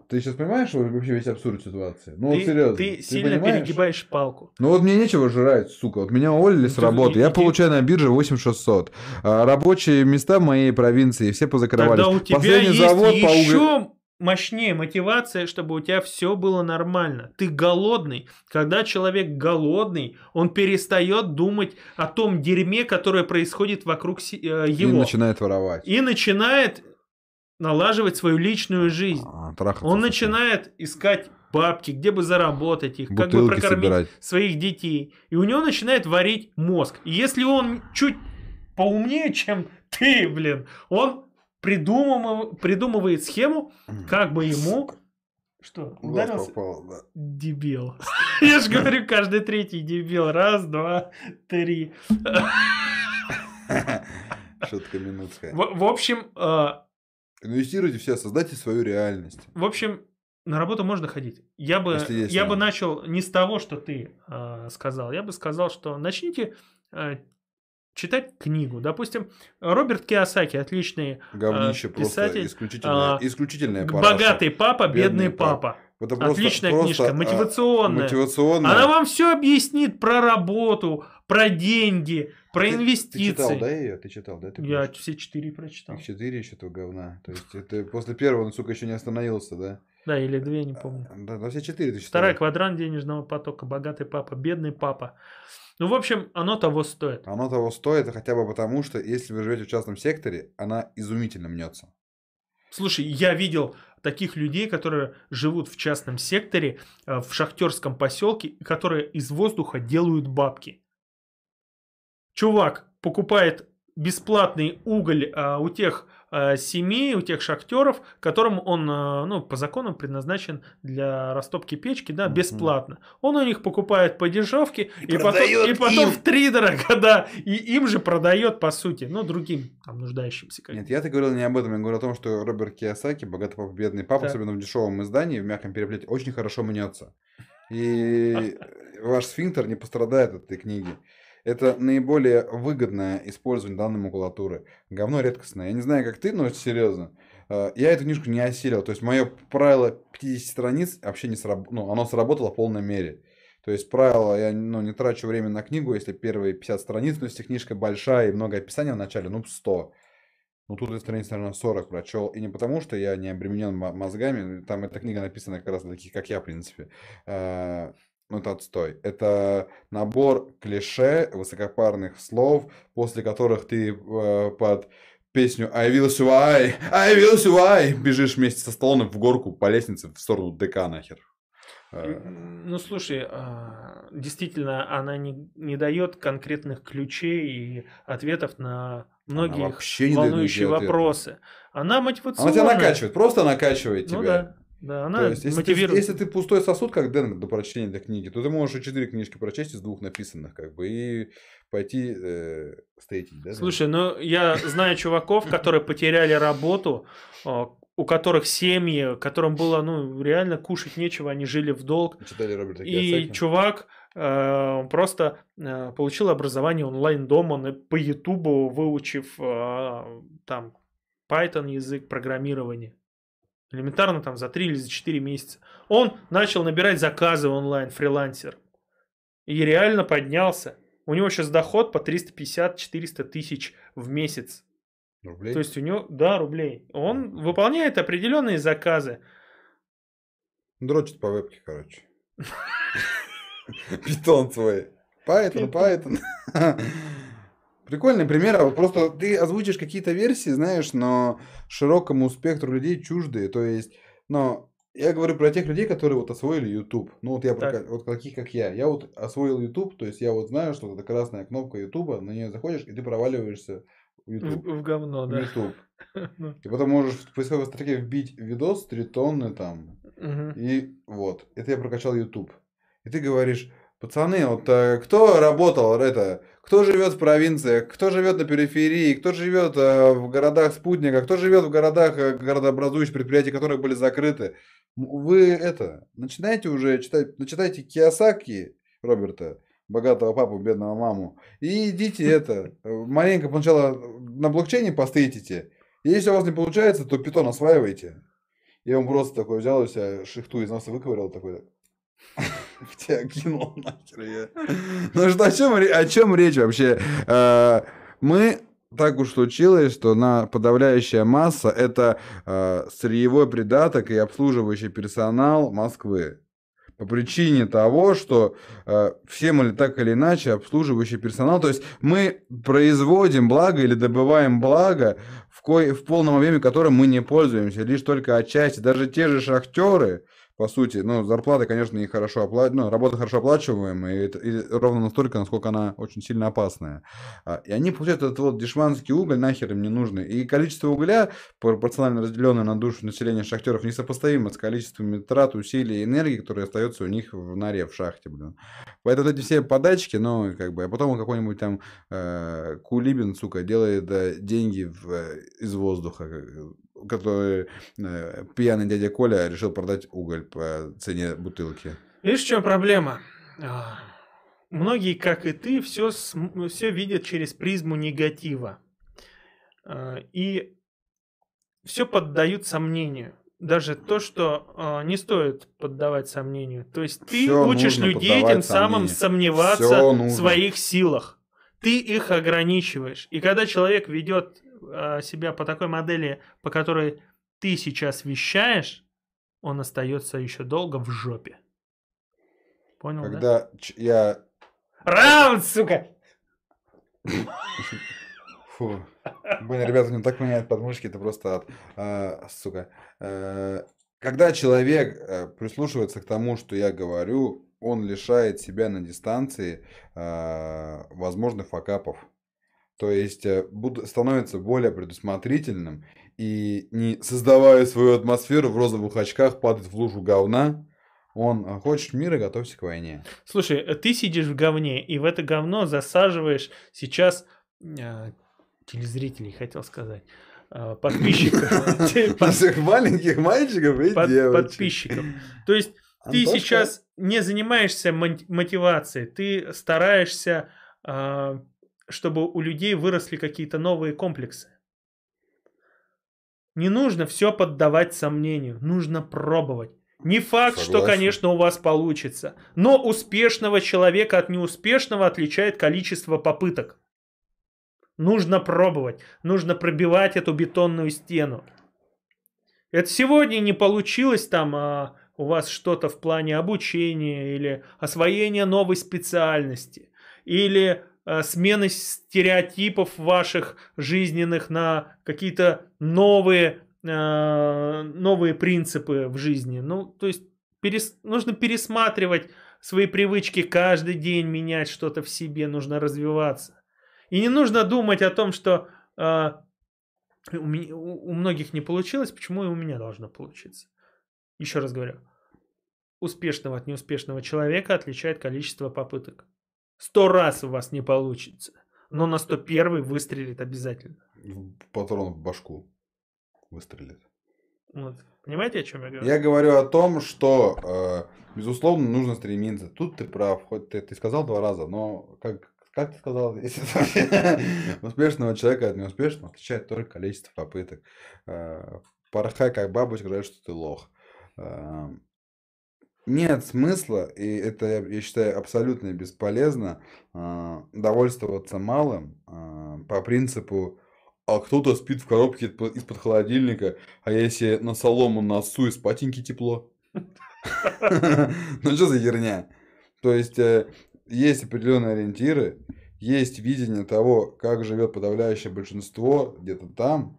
Ты сейчас понимаешь вообще весь абсурд ситуации? Ну, вот Ты, серьезно. ты сильно понимаешь? перегибаешь палку. Ну вот мне нечего жрать, сука. Вот меня уволили с Ну, работы. и- Я и- получаю на бирже 8600. А рабочие места в моей провинции все позакрывались. Тогда у тебя Последний есть завод по угле- еще мощнее мотивация, чтобы у тебя все было нормально. Ты голодный. Когда человек голодный, он перестает думать о том дерьме, которое происходит вокруг э, И его. начинает воровать. И начинает налаживать свою личную жизнь. А, Он начинает искать бабки, где бы заработать их, как бы Бутылки прокормить собирать. своих детей. И у него начинает варить мозг. И если он чуть поумнее, чем ты, блин, он придумывает, придумывает схему, как бы ему... Что, ударился? попало, да. Дебил. Я же говорю, каждый третий дебил. Раз, два, три. Шутка минутская. В, в общем, э, Инвестируйте все, создайте свою реальность. в общем, на работу можно ходить. Я бы, я бы начал не с того, что ты э, сказал. Я бы сказал, что начните э, читать книгу. Допустим, Роберт Киосаки, отличный Говнище А, просто писатель, исключительное, а, исключительная параша. богатый папа, бедный, Бедный папа. Это просто- Отличная просто, книжка, а, мотивационная. Мотивационная. Она вам все объяснит про работу, про деньги, про Ты- инвестиции. Ты читал, да, ее? Ты читал, да? эту Я книжку? все четыре прочитал. Их четыре еще этого говна. То есть это после первого он, сука, еще не остановился, да? Да, или две, не помню. Да, да все четыре тысячи. Вторая стоит. квадрант денежного потока, богатый папа, бедный папа. Ну, в общем, оно того стоит. Оно того стоит хотя бы потому, что если вы живете в частном секторе, она изумительно мнется. Слушай, я видел таких людей, которые живут в частном секторе, э, в шахтерском поселке, которые из воздуха делают бабки. Чувак покупает бесплатный уголь а, у тех а, семей, у тех шахтеров, которым он, а, ну, по закону предназначен для растопки печки, да, бесплатно. Он у них покупает по дешевке И и, потом, и потом им. в три дорога, да, и им же продает, по сути, ну, другим, там, нуждающимся. как. Нет, я-то говорил не об этом, я говорю о том, что Роберт Киясаки, богатый папа, бедный папа, Так. особенно в дешевом издании, в мягком переплете, очень хорошо мнется. И ваш сфинктер не пострадает от этой книги. Это наиболее выгодное использование данной макулатуры. Говно редкостное. Я не знаю, как ты, но серьезно. э, Я эту книжку не осилил. То есть, мое правило 50 страниц вообще не сработало. Ну, оно сработало в полной мере. То есть, правило, я ну, не трачу время на книгу, если первые 50 страниц, но если книжка большая и много описания в начале, ну, 100. Ну, тут я страниц, наверное, 40 прочел. И не потому, что я не обременен мо- мозгами. Там эта книга написана как раз для таких, как я, в принципе. Ну, это отстой. Это набор клише, высокопарных слов, после которых ты э, под песню I will survive, I will survive бежишь вместе со Сталлоне в горку по лестнице в сторону ДК нахер. Э, Ну, слушай, а, действительно, она не, не дает конкретных ключей и ответов на многие волнующие вопросы. Она мотивационная. Она тебя накачивает, просто накачивает тебя. Ну да, да, она То есть, если ты, мотивирует. если ты пустой сосуд, как Дэн, до прочтения этой книги, то ты можешь и четыре книжки прочесть из двух написанных, как бы, и пойти э, стейтить, да? Слушай, ну я знаю чуваков, которые потеряли работу, а, у которых семьи, которым было ну реально кушать нечего, они жили в долг. Читали Роберта И чувак э, просто э, получил образование онлайн дома по Ютубу, выучив э, там Python язык программирования. Элементарно там за 3 или за 4 месяца. Он начал набирать заказы онлайн, фрилансер. И реально поднялся. У него сейчас доход по 350-400 тысяч в месяц. Рублей? То есть у него, да, рублей. Он выполняет определенные заказы. Дрочит по вебке, короче. Питон свой. Python, Python. Прикольный пример. а вот Просто ты озвучишь какие-то версии, знаешь, но широкому спектру людей чуждые. То есть, но я говорю про тех людей, которые вот освоили YouTube. Ну вот я про вот таких как я. Я вот освоил YouTube, то есть я вот знаю, что это красная кнопка YouTube, на нее заходишь и ты проваливаешься в В, YouTube. в говно, В да. YouTube. Ну, И потом можешь в поисковой строке вбить видос 3 тонны там, мгм. и вот, это я прокачал YouTube. И ты говоришь, пацаны, вот э, кто работал, это, кто живет в провинциях, кто живет на периферии, кто живет э, в городах спутника, кто живет в городах, э, городообразующих предприятий, которые были закрыты. Вы это, начинайте уже читать, начитайте Киосаки Роберта, богатого папу, бедного маму, и идите это, маленько сначала на блокчейне постейтите. И Если у вас не получается, то питон осваивайте. Я он просто такой взял у себя шихту из носа выковырял такой. Тебя кинул нахер я. Ну что, о чем, о чем речь вообще? Э, Мы так уж случилось, что на подавляющая масса это э, сырьевой придаток и обслуживающий персонал Москвы. По причине того, что э, все мы так или иначе обслуживающий персонал, то есть мы производим благо или добываем благо, в, кое, в полном объеме которым мы не пользуемся, лишь только отчасти. Даже те же шахтеры, по сути, ну, зарплаты, конечно, и хорошо оплачиваемые, ну, работа хорошо оплачиваемая, и, это- и ровно настолько, насколько она очень сильно опасная. А, И они получают этот вот дешманский уголь, нахер им не нужный. И количество угля, пропорционально разделенное на душу населения шахтеров, несопоставимо с количеством трат, усилий и энергии, которые остается у них в норе, в шахте, блин. Поэтому эти все подачки, ну, как бы, а потом какой-нибудь там э, Кулибин, сука, делает э, деньги в, э, из воздуха, который э, пьяный дядя Коля решил продать уголь по цене бутылки. Видишь, в чем проблема? А, Многие, как и ты, все, все видят через призму негатива. А, И все поддают сомнению. Даже то, что а, не стоит поддавать сомнению. То есть ты Всё учишь людей тем самым сомнению. сомневаться в своих силах. Ты их ограничиваешь. И когда человек ведет себя по такой модели, по которой ты сейчас вещаешь, он остается еще долго в жопе. Понял, да? Когда ч- я... Раунд, сука! Фу. Блин, ребята, не так меняют подмышки, это просто ад. А, сука. Э, Когда человек э, прислушивается к тому, что я говорю, он лишает себя на дистанции а, возможных факапов. То есть э, становится более предусмотрительным и не создавая свою атмосферу в розовых очках, падает в лужу говна. Он э, хочет мира, готовься к войне. Слушай, э, ты сидишь в говне, и в это говно засаживаешь сейчас э, телезрителей, хотел сказать, подписчиков. Наших маленьких мальчиков и девочек. Подписчиков. То есть ты сейчас не занимаешься мотивацией, ты стараешься, а, чтобы у людей выросли какие-то новые комплексы. Не нужно все поддавать сомнению, нужно пробовать. Не факт, что, Согласен. конечно, у вас получится, но успешного человека от неуспешного отличает количество попыток. Нужно пробовать, нужно пробивать эту бетонную стену. Это сегодня не получилось там а, у вас что-то в плане обучения или освоения новой специальности или смены стереотипов ваших жизненных на какие-то новые а, новые принципы в жизни. Ну, то есть перес- нужно пересматривать свои привычки каждый день, менять что-то в себе, нужно развиваться. И не нужно думать о том, что у- у многих не получилось, почему и у меня должно получиться. Еще раз говорю, успешного от неуспешного человека отличает количество попыток. Сто раз у вас не получится, но на 101 выстрелит обязательно. Патрон в башку выстрелит. Вот. Понимаете, о чем я говорю? Я говорю о том, что, э, безусловно, нужно стремиться. Тут ты прав, хоть ты, ты сказал два раза, но как, как ты сказал, здесь успешного человека от неуспешного отличает только количество попыток. Э, Порхай как бабочка, говорят, что ты лох. Нет смысла, и это, я считаю, абсолютно бесполезно, э, довольствоваться малым э, по принципу а кто-то спит в коробке из-под холодильника, а я себе на солому носу и спатеньки тепло. Ну что за херня? То есть э, есть определенные ориентиры, есть видение того, как живет подавляющее большинство где-то там,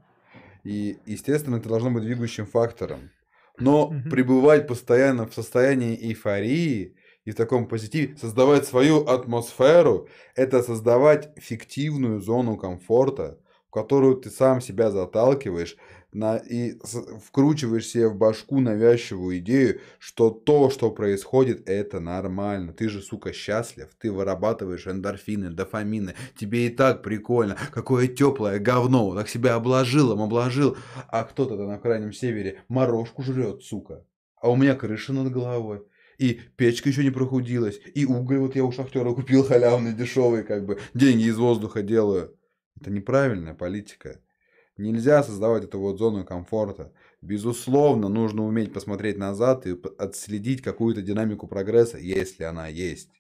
и, естественно, это должно быть двигающим фактором. Но Мгм. пребывать постоянно в состоянии эйфории и в таком позитиве, создавать свою атмосферу, это создавать фиктивную зону комфорта, в которую ты сам себя заталкиваешь на, и вкручиваешь себе в башку навязчивую идею, что то, что происходит, это нормально. Ты же, сука, счастлив. Ты вырабатываешь эндорфины, дофамины. Тебе и так прикольно. Какое теплое говно. Так себя обложил, им обложил. А кто-то там на крайнем севере морожку жрет, сука. А у меня крыша над головой. И печка еще не прохудилась. И уголь вот я у шахтера купил халявный, дешевый, как бы. Деньги из воздуха делаю. Это неправильная политика. Нельзя создавать эту вот зону комфорта. Безусловно, нужно уметь посмотреть назад и отследить какую-то динамику прогресса, если она есть.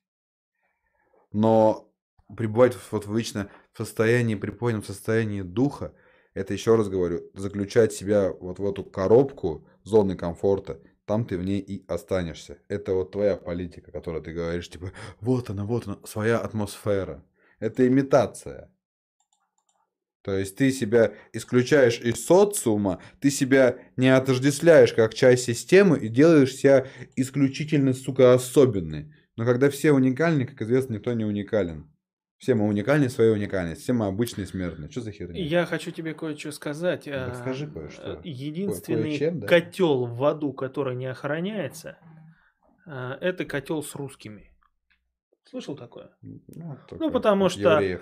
Но пребывать в- вот вечно в состоянии, приподнятом состоянии духа, это еще раз говорю, заключать себя вот в эту коробку зоны комфорта, там ты в ней и останешься. Это вот твоя политика, которую ты говоришь, типа, вот она, вот она, своя атмосфера. Это имитация. То есть ты себя исключаешь из социума, ты себя не отождествляешь как часть системы и делаешь себя исключительно, сука, особенный. Но когда все уникальны, как известно, никто не уникален. Все мы уникальны своей уникальности, все мы обычные смертные. Что за херня? Я хочу тебе кое-что сказать. Ну, а, расскажи кое-что. э, Единственный Кое-чем, да? котел в аду, который не охраняется, а, это котел с русскими. Слышал такое? Ну, только потому от что- евреев.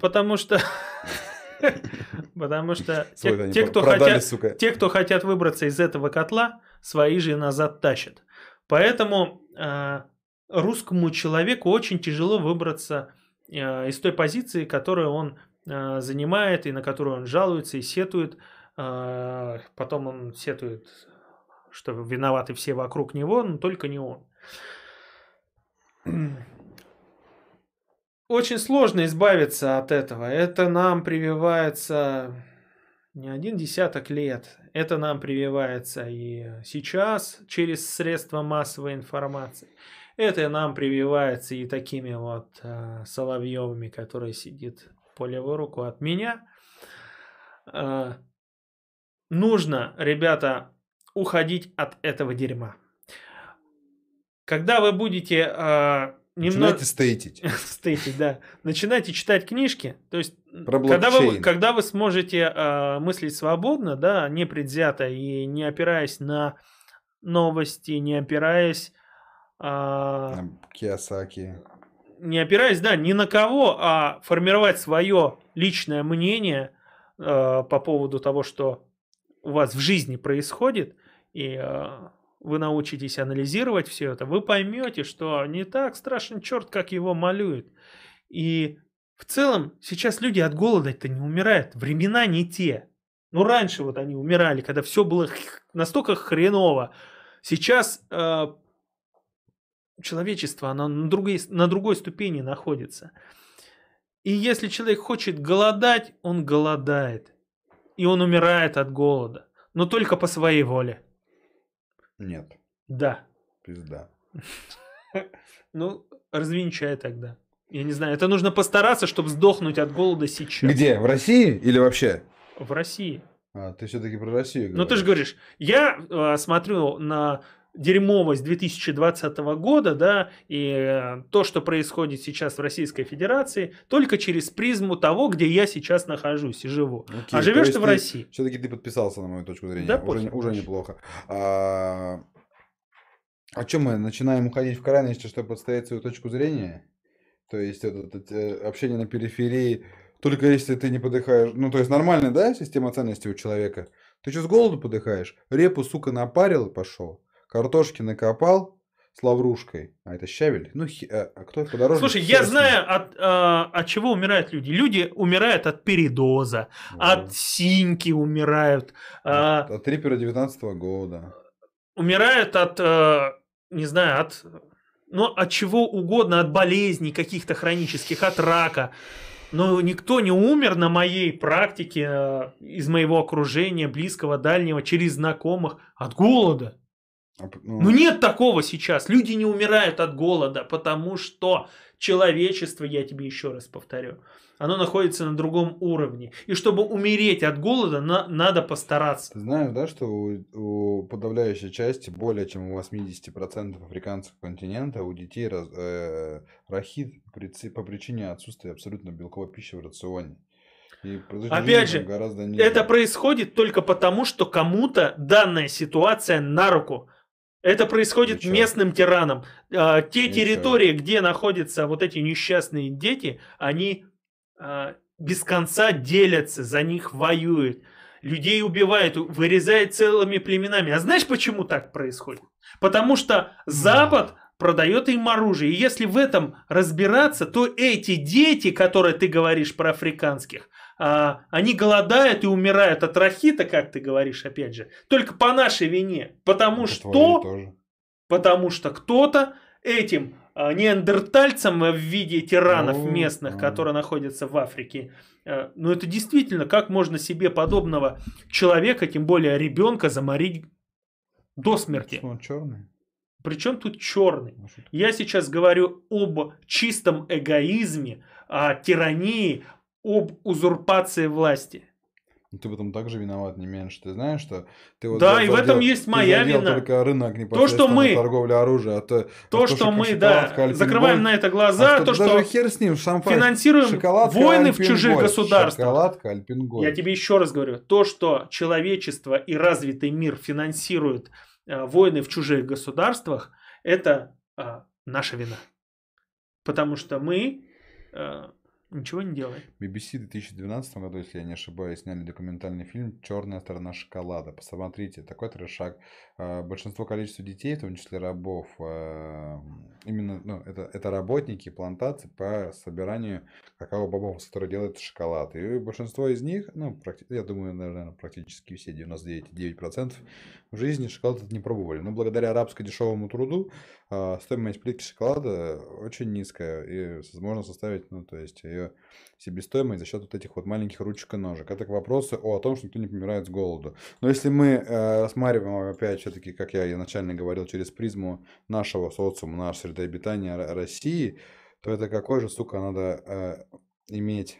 Потому что... Потому что те, кто продали, хотят, сука. те, кто хотят выбраться из этого котла, свои же назад тащат. Поэтому а, русскому человеку очень тяжело выбраться а, из той позиции, которую он а, занимает и на которую он жалуется и сетует. Потом он сетует, что виноваты все вокруг него, но только не он. Очень сложно избавиться от этого. Это нам прививается не один десяток лет. Это нам прививается и сейчас через средства массовой информации. Это нам прививается и такими вот э, Соловьевыми, который сидит по левую руку от меня. Э, нужно, ребята, уходить от этого дерьма. Когда вы будете э, немного... Начинайте стейтить. стейтить, да. Начинайте читать книжки. То есть, когда вы, когда вы сможете э, мыслить свободно, да, не предвзято и не опираясь на новости, не опираясь... Э, Киосаки. Не опираясь, да, ни на кого, а формировать свое личное мнение э, по поводу того, что у вас в жизни происходит, и э, вы научитесь анализировать все это, вы поймете, что не так страшен черт, как его малюют. И в целом сейчас люди от голода-то не умирают. Времена не те. Ну, раньше вот они умирали, когда все было настолько хреново. Сейчас э, человечество, оно на другой, на другой ступени находится. И если человек хочет голодать, он голодает. И он умирает от голода. Но только по своей воле. Нет. Да. Пизда. Ну, развенчай тогда. Я не знаю, это нужно постараться, чтобы сдохнуть от голода сейчас. Где? В России или вообще? В России. А, ты все-таки про Россию говоришь. Ну, ты же говоришь, я э, смотрю на дерьмовость 2020 года, да, и э, то, что происходит сейчас в Российской Федерации, только через призму того, где я сейчас нахожусь и живу. Окей, а живешь ты в России. Все-таки ты подписался на мою точку зрения. Да, уже, уже неплохо. А, о чем мы начинаем уходить в крайности, чтобы подставить свою точку зрения? То есть это, это э, общение на периферии, только если ты не подыхаешь. Ну, то есть нормальная, да, система ценностей у человека. Ты что, с голоду подыхаешь? Репу, сука, напарил и пошел. Картошки накопал с лаврушкой. А это щавель? Ну, хи... а, а кто подороже? Слушай, я знаю, от, а, от чего умирают люди. Люди умирают от передоза, да. от синьки умирают. А, от, от трипера 19 года. Умирают от, а, не знаю, от, ну, от чего угодно, от болезней каких-то хронических, от рака. Но никто не умер на моей практике, а, из моего окружения, близкого, дальнего, через знакомых, от голода. А ну... ну нет такого сейчас. Люди не умирают от голода, потому что человечество, я тебе еще раз повторю, оно находится на другом уровне. И чтобы умереть от голода, на, надо постараться. Ты знаешь, да, что у, у подавляющей части, более чем у 80% африканцев континента, у детей раз, э, рахит по причине отсутствия абсолютно белковой пищи в рационе. И Опять же, это происходит только потому, что кому-то данная ситуация на руку. Это происходит Ничего. местным тиранам. А, те Ничего. территории, где находятся вот эти несчастные дети, они а, без конца делятся, за них воюют. Людей убивают, вырезают целыми племенами. А знаешь, почему так происходит? Потому что Запад продает им оружие. И если в этом разбираться, то эти дети, которые ты говоришь про африканских, они голодают и умирают от рахита, как ты говоришь, опять же, только по нашей вине. Потому Это что... Потому что кто-то этим а, неандертальцам в виде тиранов ну, местных, а. которые находятся в Африке, а, ну это действительно, как можно себе подобного человека, тем более ребенка, заморить до смерти. Он черный. Причем тут черный? Я сейчас говорю об чистом эгоизме, о тирании, об узурпации власти. Ну, ты в этом также виноват, не меньше. Ты знаешь, что ты вот Да, и в этом есть моя вина. только рынок то, что мы, торговля оружия. А то, то, а то что, что мы, да, закрываем на это глаза, а то, что хер с ним, шампань, финансируем войны в чужих государствах. Шоколадка, альпингольд. Я тебе еще раз говорю, то, что человечество и развитый мир финансируют э, войны в чужих государствах, это э, наша вина. Потому что мы... Э, Ничего не делай. BBC в 2012 году, если я не ошибаюсь, сняли документальный фильм «Черная сторона шоколада». Посмотрите, такой трешак. А, большинство количества детей, в том числе рабов, а, именно ну, это, это работники плантаций по собиранию какао-бобов, которые делают шоколад. И большинство из них, ну, я думаю, наверное, практически все, 99,9% в жизни шоколад не пробовали. Но благодаря арабско дешевому труду стоимость плитки шоколада очень низкая. И можно составить, ну, то есть ее себестоимость за счет вот этих вот маленьких ручек и ножек. Это к вопросу о, о том, что никто не помирает с голоду. Но если мы э, рассматриваем опять все-таки, как я изначально говорил, через призму нашего социума, нашей среды обитания России, то это какой же, сука, надо э, иметь...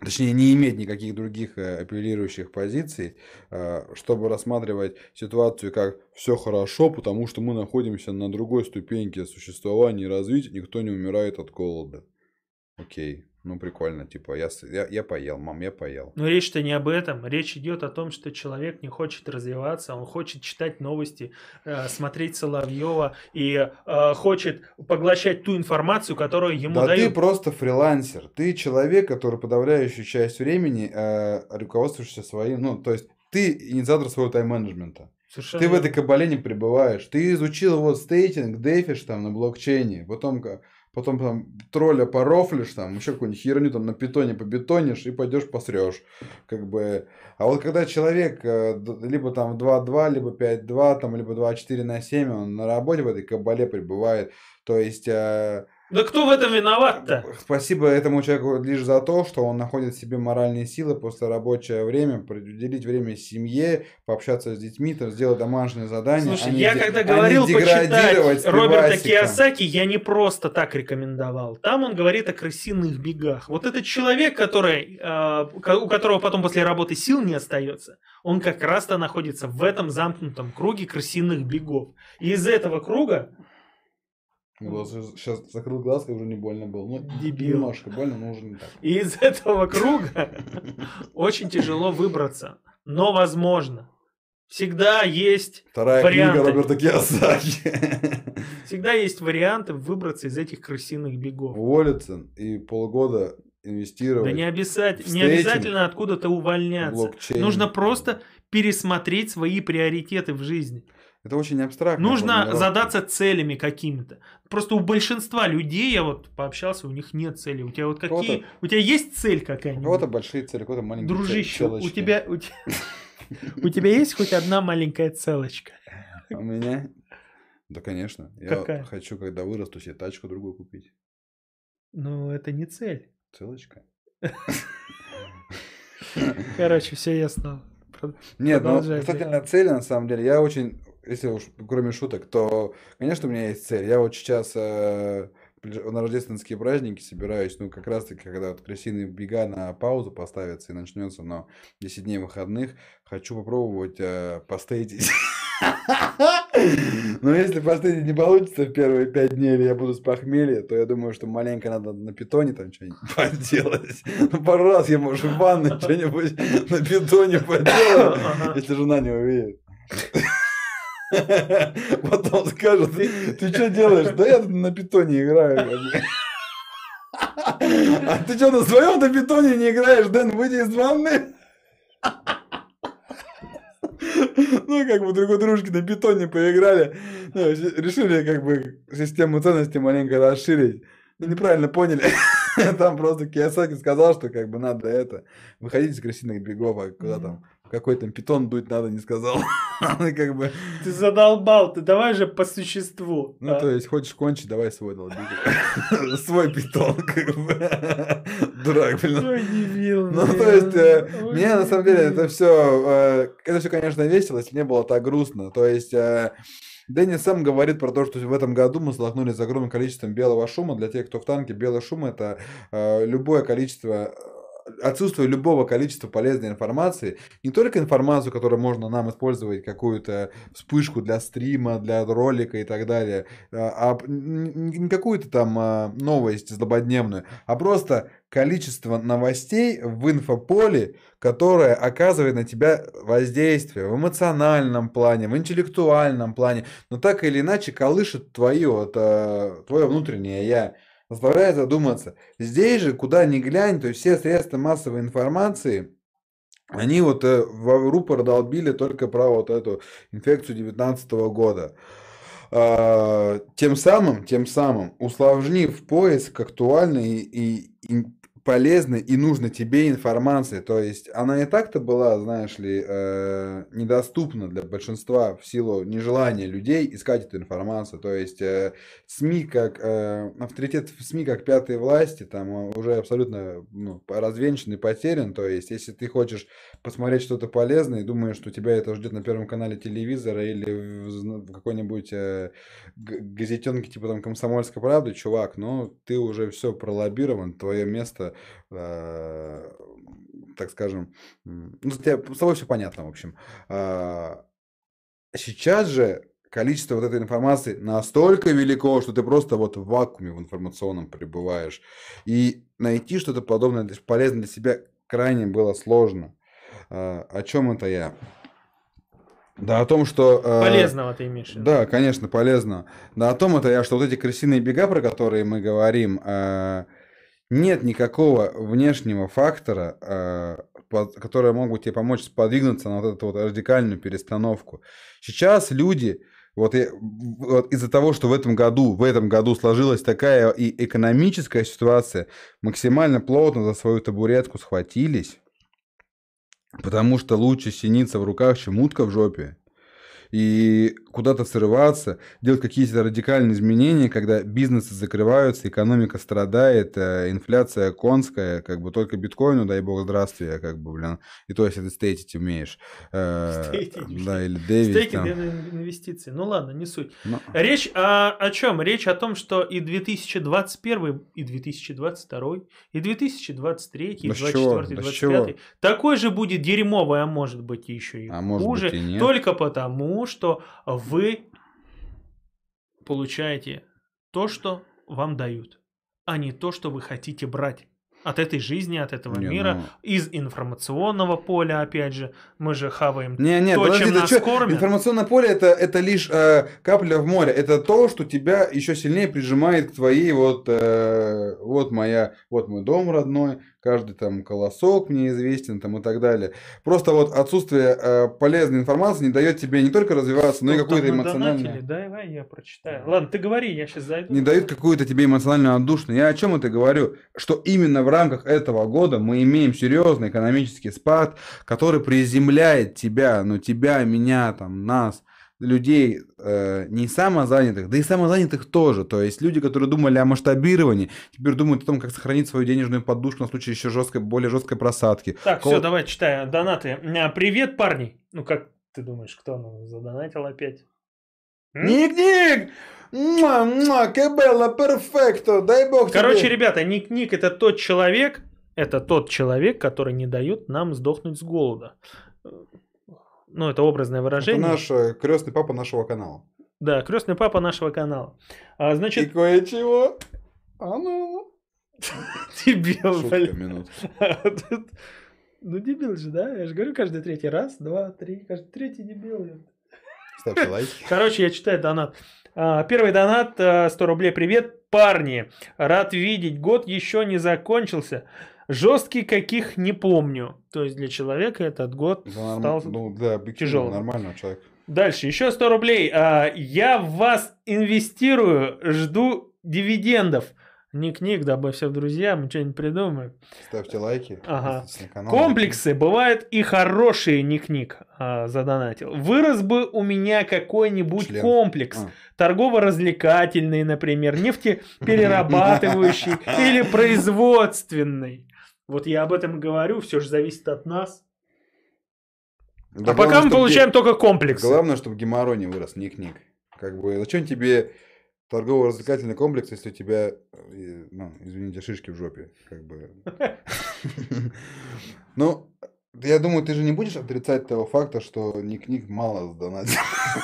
Точнее, не иметь никаких других э, апеллирующих позиций, э, чтобы рассматривать ситуацию как все хорошо, потому что мы находимся на другой ступеньке существования и развития, никто не умирает от голода. Окей. Ну, прикольно, типа, я, я, я поел, мам, я поел. Но речь-то не об этом. Речь идет о том, что человек не хочет развиваться, он хочет читать новости, э, смотреть Соловьева и э, хочет поглощать ту информацию, которую ему да дают. ты просто фрилансер. Ты человек, который подавляющую часть времени э, руководствуешься своим, ну, то есть ты инициатор своего тайм-менеджмента. Совершенно ты в этой кабале не пребываешь. Ты изучил вот стейтинг, дефиш там на блокчейне, потом потом там тролля порофлишь, там еще какую-нибудь херню там на питоне побетонишь и пойдешь посрешь. Как бы. А вот когда человек э, либо там 2-2, либо 5-2, там, либо 2-4 на 7, он на работе в этой кабале пребывает. То есть э, да кто в этом виноват-то? Спасибо этому человеку лишь за то, что он находит в себе моральные силы после рабочее время, уделить время семье, пообщаться с детьми, там, сделать домашние задания. Слушай, а я не, когда а говорил почитать Роберта Киосаки, я не просто так рекомендовал. Там он говорит о крысиных бегах. Вот этот человек, который, э, у которого потом после работы сил не остается, он как раз-то находится в этом замкнутом круге крысиных бегов. И из этого круга Глаз, сейчас закрыл глаз, и уже не больно было. Ну, Дебил. Немножко больно, но уже не так. И из этого круга очень тяжело выбраться. Но возможно. Всегда есть Вторая варианты. книга Роберта Киосаки. Всегда есть варианты выбраться из этих крысиных бегов. Уволиться и полгода инвестировать. Да не обязательно, не обязательно откуда-то увольняться. Блокчейн. Нужно просто пересмотреть свои приоритеты в жизни. Это очень абстрактно. Нужно задаться целями какими-то. Просто у большинства людей, я вот пообщался, у них нет цели. У тебя вот какие... У тебя есть цель какая-нибудь? У кого-то большие цели, у кого-то маленькие Дружище, у тебя... У тебя есть хоть одна маленькая целочка? У меня? Да, конечно. Я хочу, когда вырасту, себе тачку другую купить. Ну, это не цель. Целочка. Короче, все ясно. Нет, ну, касательно цели, на самом деле, я очень если уж кроме шуток, то, конечно, у меня есть цель. Я вот сейчас э, на рождественские праздники собираюсь, ну, как раз-таки, когда вот крысиные бега на паузу поставятся и начнется, но 10 дней выходных, хочу попробовать э, постейтить. Но если постейтить не получится в первые 5 дней, или я буду с похмелья, то я думаю, что маленько надо на питоне там что-нибудь поделать. Ну, пару раз я, может, в ванной что-нибудь на питоне поделать, если жена не увидит. Потом скажут, ты что делаешь? Да я на питоне играю. А ты что, на своем на питоне не играешь, Дэн, выйди из ванны? Ну, как бы друг у дружки на питоне поиграли. Ну, решили как бы систему ценностей маленько расширить. Ну, неправильно поняли. Там просто Киосаки сказал, что как бы надо это, выходить из крысиных бегов, а куда там какой там питон дуть надо, не сказал. как бы... Ты задолбал, ты давай же по существу. Ну, а? то есть, хочешь кончить, давай свой долбик. свой питон, как бы. Дурак, блин. Ой, дебил, Ну, то есть, э, мне на самом деле это все, э, это все, конечно, весело, если не было так грустно. То есть, э, Дэнни сам говорит про то, что в этом году мы столкнулись с огромным количеством белого шума. Для тех, кто в танке, белый шум это э, любое количество отсутствие любого количества полезной информации, не только информацию, которую можно нам использовать, какую-то вспышку для стрима, для ролика и так далее, а, а не какую-то там а, новость злободневную, а просто количество новостей в инфополе, которое оказывает на тебя воздействие в эмоциональном плане, в интеллектуальном плане, но так или иначе колышет твое, вот, твое внутреннее я заставляет задуматься. Здесь же, куда ни глянь, то есть все средства массовой информации, они вот э, в рупор долбили только про вот эту инфекцию 19 года. А, тем самым, тем самым, усложнив поиск актуальной и, и полезной и нужной тебе информации. То есть она и так-то была, знаешь ли, э, недоступна для большинства в силу нежелания людей искать эту информацию. То есть э, СМИ как э, авторитет в СМИ как пятые власти там э, уже абсолютно ну, развенчан и потерян. То есть если ты хочешь посмотреть что-то полезное и думаешь, что тебя это ждет на первом канале телевизора или в, в какой-нибудь э, газетенке типа там «Комсомольской правды», чувак, ну ты уже все пролоббирован, твое место, э, так скажем, ну, с, тобой все понятно, в общем. Э, сейчас же количество вот этой информации настолько велико, что ты просто вот в вакууме в информационном пребываешь. И найти что-то подобное полезное для себя крайне было сложно. А, о чем это я? Да, о том, что... Э, Полезного ты имеешь. Да, конечно, полезно. Да, о том это я, что вот эти крысиные бега, про которые мы говорим, э, нет никакого внешнего фактора, э, который могут тебе помочь сподвигнуться на вот эту вот радикальную перестановку. Сейчас люди, вот, вот из-за того, что в этом году, в этом году сложилась такая и экономическая ситуация, максимально плотно за свою табуретку схватились, Потому что лучше синица в руках, чем утка в жопе и куда-то срываться, делать какие-то радикальные изменения, когда бизнесы закрываются, экономика страдает, э, инфляция конская, как бы только биткоину, дай бог здравствия, как бы, блин, и то, если ты стейтить умеешь. Э, стейтить. Да, или дэвить. Стейкинг инвестиции. Ну ладно, не суть. Но... Ну. Речь о, о чем? Речь о том, что и 2021, и 2022, и 2023, и 2024, и 2025 такой же будет дерьмовый, а может быть еще и а хуже, быть и нет. только потому, что вы получаете то, что вам дают, а не то, что вы хотите брать от этой жизни, от этого не, мира, ну... из информационного поля, опять же, мы же хаваем не, не, то, подожди, чем нас что? кормят. Информационное поле это, это лишь э, капля в море, это то, что тебя еще сильнее прижимает к твоей вот, э, вот моя, вот мой дом родной, каждый там колосок мне известен там и так далее. Просто вот отсутствие э, полезной информации не дает тебе не только развиваться, но и какую-то эмоциональную... Давай я прочитаю. Ладно, ты говори, я сейчас зайду. Не дают какую-то тебе эмоциональную отдушную. Я о чем это говорю? Что именно в рамках этого года мы имеем серьезный экономический спад, который приземляет тебя, ну тебя, меня, там, нас людей э, не самозанятых, да и самозанятых тоже. То есть люди, которые думали о масштабировании, теперь думают о том, как сохранить свою денежную подушку на случай еще жесткой, более жесткой просадки. Так, Кол... все, давай читаем донаты. А, привет, парни. Ну как ты думаешь, кто нам задонатил опять? Ник-ник! Кабелла, перфекто, дай бог Короче, тебе. ребята, Ник-Ник это тот человек, это тот человек, который не дает нам сдохнуть с голода. Ну, это образное выражение. Это наш э, крестный папа нашего канала. Да, крестный папа нашего канала. А, значит... И кое-чего. А ну. Дебил, блин. Ну, дебил же, да? Я же говорю, каждый третий раз, два, три, каждый третий дебил. Ставьте лайки. Короче, я читаю донат. А, первый донат, 100 э, рублей. Привет, парни. Рад видеть, год еще не закончился. Жесткий каких не помню. То есть для человека этот год да, стал ну, да, тяжелым. Нормального человека. Дальше, еще 100 рублей. А, я в вас инвестирую, жду дивидендов. Ник-ник, добавься в друзья, мы что-нибудь придумаем. Ставьте лайки. Ага. Комплексы бывают и хорошие, ник-ник а, задонатил. Вырос бы у меня какой-нибудь Член. комплекс. А. Торгово-развлекательный, например, нефтеперерабатывающий или производственный. Вот я об этом говорю, все же зависит от нас. Да а главное, пока мы получаем ге... только комплекс. Главное, чтобы геморрой не вырос, ник-ник. Как бы, зачем тебе торгово-развлекательный комплекс, если у тебя, э, ну, извините, шишки в жопе, как бы. Ну, я думаю, ты же не будешь отрицать того факта, что Ник-Ник мало сдонатил.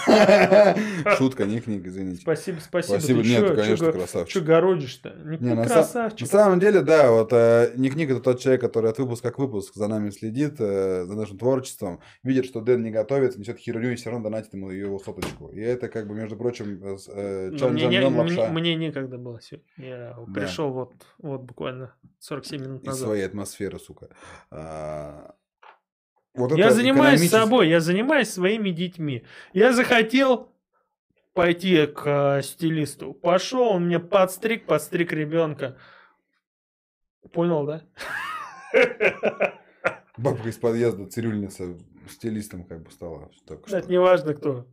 Шутка, Ник-Ник, извините. Спасибо, спасибо. Спасибо, нет, конечно, красавчик. Что городишь-то? Не, на красавчик. На самом деле, да, вот э, Ник-Ник это тот человек, который от выпуска к выпуску за нами следит, э, за нашим творчеством, видит, что Дэн не готовится, несет херню и все равно донатит ему его соточку. И это, как бы, между прочим, э, мне, не, мне, мне некогда было сегодня. Я пришел вот, вот буквально 47 минут назад. Из своей атмосферы, сука. Вот я занимаюсь экономически... собой, я занимаюсь своими детьми. Я захотел пойти к э, стилисту. Пошел, он мне подстриг, подстриг ребенка. Понял, да? Бабка из подъезда, цирюльница, стилистом как бы стала. Только Это что. не важно кто.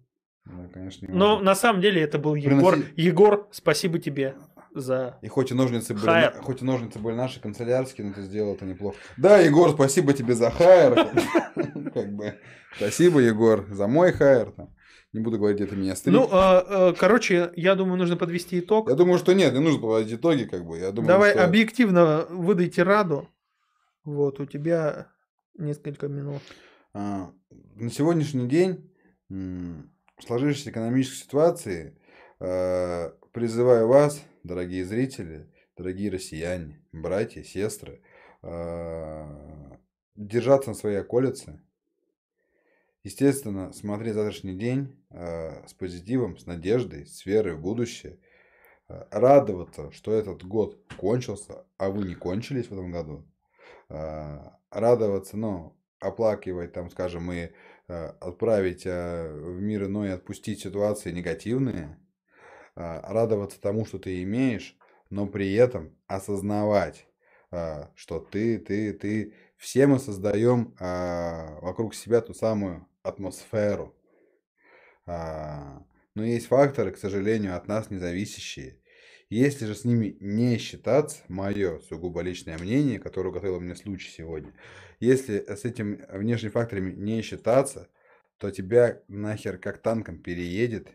Да, конечно, не Но важно. на самом деле это был Егор. Приноси- Егор, спасибо тебе за... И хоть и ножницы были, Хайр. на- хоть и ножницы были наши канцелярские, но ты сделал это неплохо. Да, Егор, спасибо тебе за хайр. Как бы. Спасибо, Егор, за мой хайр. Не буду говорить, где ты меня стриг. Ну, а, а, короче, я думаю, нужно подвести итог. Я думаю, что нет, не нужно подводить итоги, как бы. Я думаю, Давай объективно выдайте раду. Вот, у тебя несколько минут. А, На сегодняшний день в сложившейся экономической ситуации призываю вас, дорогие зрители, дорогие россияне, братья, сестры, э, держаться на своей околице. Естественно, смотреть завтрашний день э, с позитивом, с надеждой, с верой в будущее. Э, Радоваться, что этот год кончился, а вы не кончились в этом году. Радоваться, ну, оплакивать, там, скажем, и отправить в мир иной отпустить ситуации негативные, радоваться тому, что ты имеешь, но при этом осознавать, э, что ты, ты, ты, все мы создаем э, вокруг себя ту самую атмосферу. А, Но есть факторы, к сожалению, от нас независящие. Если же с ними не считаться, мое сугубо личное мнение, которое уготовило мне случай сегодня, если с этими внешними факторами не считаться, то тебя нахер как танком переедет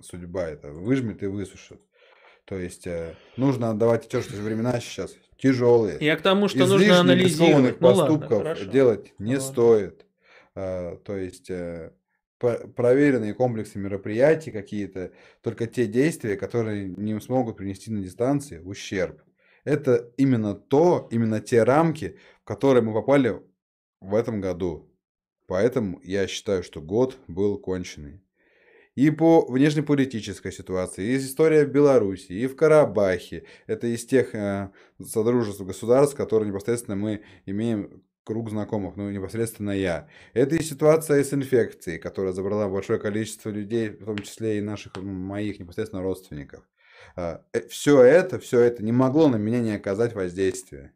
судьба это, выжмет и высушит. То есть э, нужно отдавать отчет, что времена сейчас тяжелые. Я к тому, что Излишне нужно анализировать. Ну ладно, поступков хорошо. делать не Ладно. стоит. А, То есть э, проверенные комплексы мероприятий какие-то, только те действия, которые не смогут принести на дистанции ущерб. Это именно то, именно те рамки, в которые мы попали в этом году. Поэтому я считаю, что год был конченый. И по внешнеполитической ситуации, и история в Беларуси, и в Карабахе. Это из тех э, содружеств государств, которые непосредственно мы имеем круг знакомых, ну, непосредственно я. Это и ситуация с инфекцией, которая забрала большое количество людей, в том числе и наших, моих непосредственно родственников. Все это, все это не могло на меня не оказать воздействия.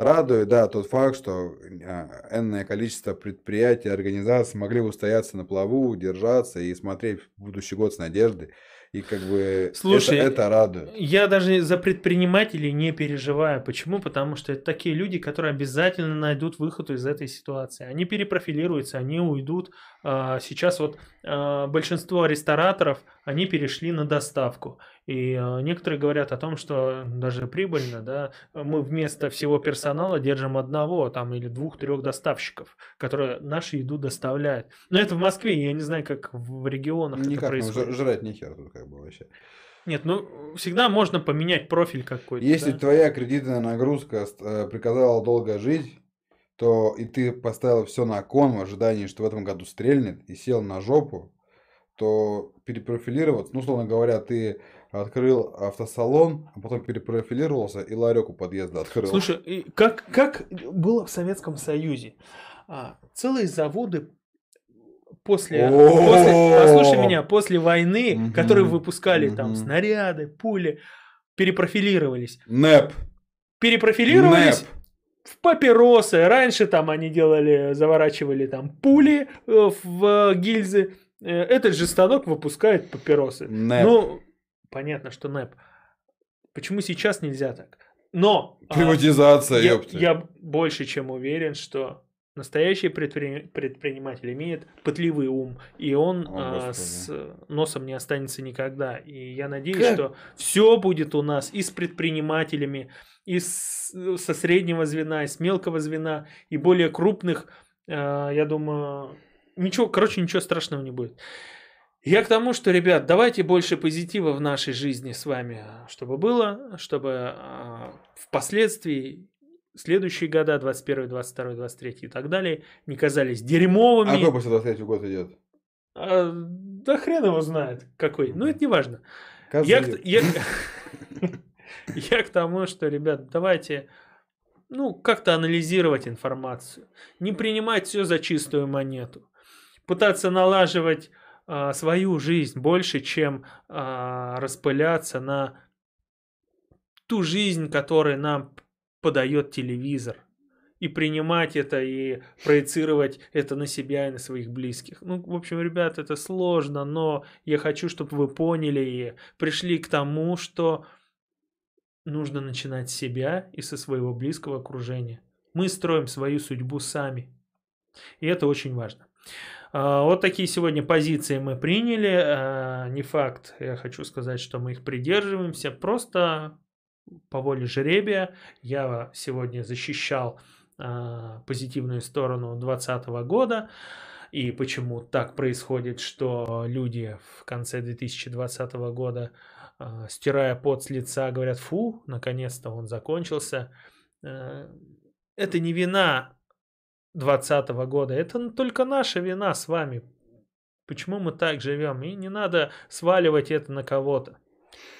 Радует, да, тот факт, что а, энное количество предприятий, организаций смогли устояться на плаву, держаться и смотреть в будущий год с надеждой. И как бы Слушай, это, это радует. Я даже за предпринимателей не переживаю. Почему? Потому что это такие люди, которые обязательно найдут выход из этой ситуации. Они перепрофилируются, они уйдут. А, Сейчас вот а, большинство рестораторов, они перешли на доставку. И а, некоторые говорят о том, что даже прибыльно, да, мы вместо всего персонала держим одного там или двух-трех доставщиков, которые нашу еду доставляют. Но это в Москве, я не знаю, как в регионах это Никак, ну, происходит. ж- жрать нехер тут как бы вообще. Нет, ну всегда можно поменять профиль какой-то. Если да? твоя кредитная нагрузка э, приказала долго жить, то и ты поставил все на кон в ожидании, что в этом году стрельнет, и сел на жопу, то перепрофилироваться, ну, условно говоря, ты открыл автосалон, а потом перепрофилировался и ларек у подъезда открыл. Слушай, как, как было в Советском Союзе? А, целые заводы после, после- послушай меня, после войны, Мгм. которые выпускали там Мгм. снаряды, пули, перепрофилировались. НЭП. Перепрофилировались НЭП. в папиросы. Раньше там они делали, заворачивали там пули э, в гильзы. Э, Этот же станок выпускает папиросы. НЭП. Ну, понятно, что НЭП. Почему сейчас нельзя так? Но а, Приватизация, я, ёпта. я больше чем уверен, что настоящий предпри- предприниматель имеет пытливый ум, и он О, а, с носом не останется никогда. И я надеюсь, Как? что все будет у нас и с предпринимателями, и с- со среднего звена, и с мелкого звена, и более крупных. а, я думаю, ничего, короче, ничего страшного не будет. Я к тому, что, ребят, давайте больше позитива в нашей жизни с вами, чтобы было, чтобы а, впоследствии следующие года, 21, 22, 23 и так далее, не казались А дерьмовыми. какой после 23 год идет? А, да хрен его знает, какой. Ну, это не важно. Я, я, я к тому, что, ребят, давайте ну, как-то анализировать информацию. Не принимать все за чистую монету. Пытаться налаживать а, свою жизнь больше, чем а, распыляться на ту жизнь, которую нам подает телевизор. И принимать это, и проецировать это на себя и на своих близких. Ну, в общем, ребят, это сложно, но я хочу, чтобы вы поняли и пришли к тому, что нужно начинать с себя и со своего близкого окружения. Мы строим свою судьбу сами. И это очень важно. А, вот такие сегодня позиции мы приняли. А, не факт, я хочу сказать, что мы их придерживаемся. Просто по воле жеребия я сегодня защищал а, позитивную сторону 2020 года. И почему так происходит, что люди в конце 2020 года, стирая пот с лица, говорят, фу, наконец-то он закончился. Это не вина 2020 года. Это только наша вина с вами. Почему мы так живем? И не надо сваливать это на кого-то.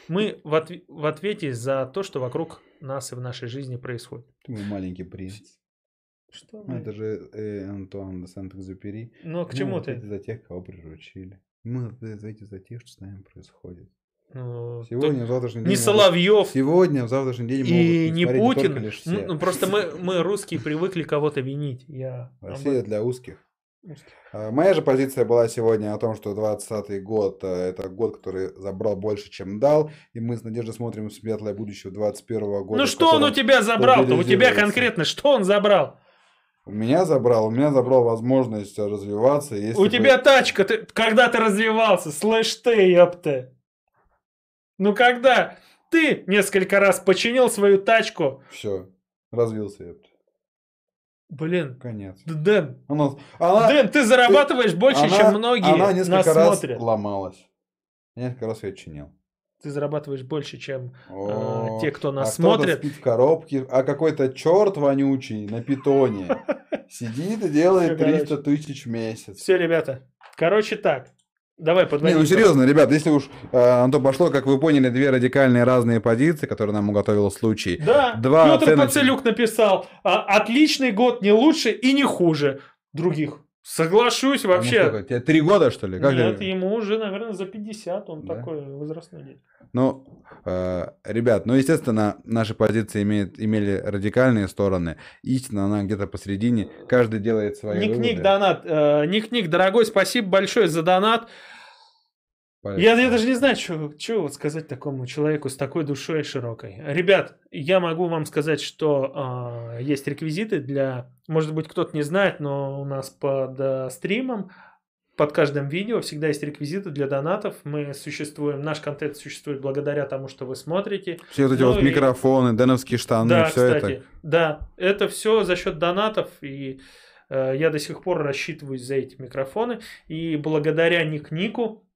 Мы в, отв- в ответе за то, что вокруг нас и в нашей жизни происходит. Ты маленький принц. Что ну, Это же э, Антуан де Сент-Экзюпери. Ну, к чему мы ты? за тех, кого приручили. Мы ответите за тех, что с нами происходит. Ну, Сегодня, в завтрашний день... Не Соловьев. Сегодня, в завтрашний день и не Путин. Не лишь все. Ну, просто мы, мы русские привыкли кого-то винить. Я Россия для узких. А, моя же позиция была сегодня о том, что 2020 год э, это год, который забрал больше, чем дал, и мы с надеждой смотрим в светлое будущее 2021 года. Ну что он у тебя забрал-то? У тебя конкретно что он забрал? У меня забрал, у меня забрал возможность развиваться. У бы... тебя тачка, ты, когда ты развивался, слышь ты, ёпта. Ну когда ты несколько раз починил свою тачку. Все, развился я. Блин. Конец. Дэн. Она, она, Дэн, ты зарабатываешь ты, больше, она, чем многие Она несколько нас раз смотрят. ломалась. Несколько раз я чинил. Ты зарабатываешь больше, чем О, э, те, кто нас а смотрит. спит в коробке, а какой-то черт вонючий на питоне сидит и делает 300 тысяч в месяц. Все, ребята. Короче так. Давай подводить. Не, ну серьезно, ребят, если уж э, на то пошло, как вы поняли, две радикальные разные позиции, которые нам уготовил случай. Да, Два Петр оценочных... Пацелюк написал, а, отличный год, не лучше и не хуже других. Соглашусь вообще. Ну, тебе три года, что ли? Как Нет, ты... ему уже, наверное, за 50, он Да? такой возрастной день. Ну, э, ребят, ну, естественно, наши позиции имеют, имели радикальные стороны. Истина, она где-то посередине. Каждый делает свои Ник-ник, выводы. донат. Э, Ник-ник, дорогой, спасибо большое за донат. Я, я даже не знаю, что вот сказать такому человеку с такой душой широкой. Ребят, я могу вам сказать, что э, есть реквизиты для... Может быть, кто-то не знает, но у нас под э, стримом, под каждым видео всегда есть реквизиты для донатов. Мы существуем, наш контент существует благодаря тому, что вы смотрите. Все вот эти Ну вот и- микрофоны, деновские штаны, Да, все кстати, это. да, это все за счет донатов, и э, я до сих пор рассчитываюсь за эти микрофоны, и благодаря Ник Нику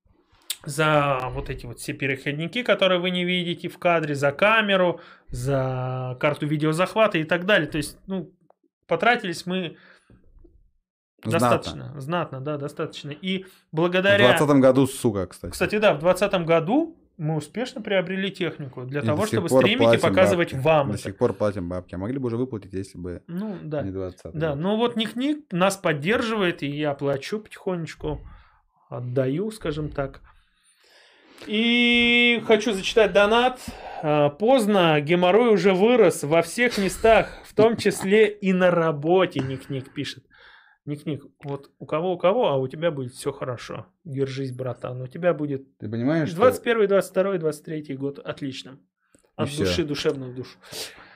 за вот эти вот все переходники, которые вы не видите в кадре, за камеру, за карту видеозахвата и так далее. То есть, ну, потратились мы Знатно. достаточно, знатно, да, достаточно. И В благодаря... 2020 году, сука, кстати. Кстати, да, в 2020 году мы успешно приобрели технику для И того, чтобы стримить и показывать бабки. вам До это. сих пор платим бабки. А могли бы уже выплатить, если бы Ну, да. не 20 Да, ну вот Ник-Ник нас поддерживает, и я плачу потихонечку, отдаю, скажем так. И хочу зачитать донат. А, Поздно, геморрой уже вырос во всех местах, в том числе и на работе, Ник-Ник пишет. Ник-Ник, вот у кого у кого, а у тебя будет все хорошо. Держись, братан. У тебя будет Ты понимаешь, что... 21, 22, 23 год отлично. От души душевную душу.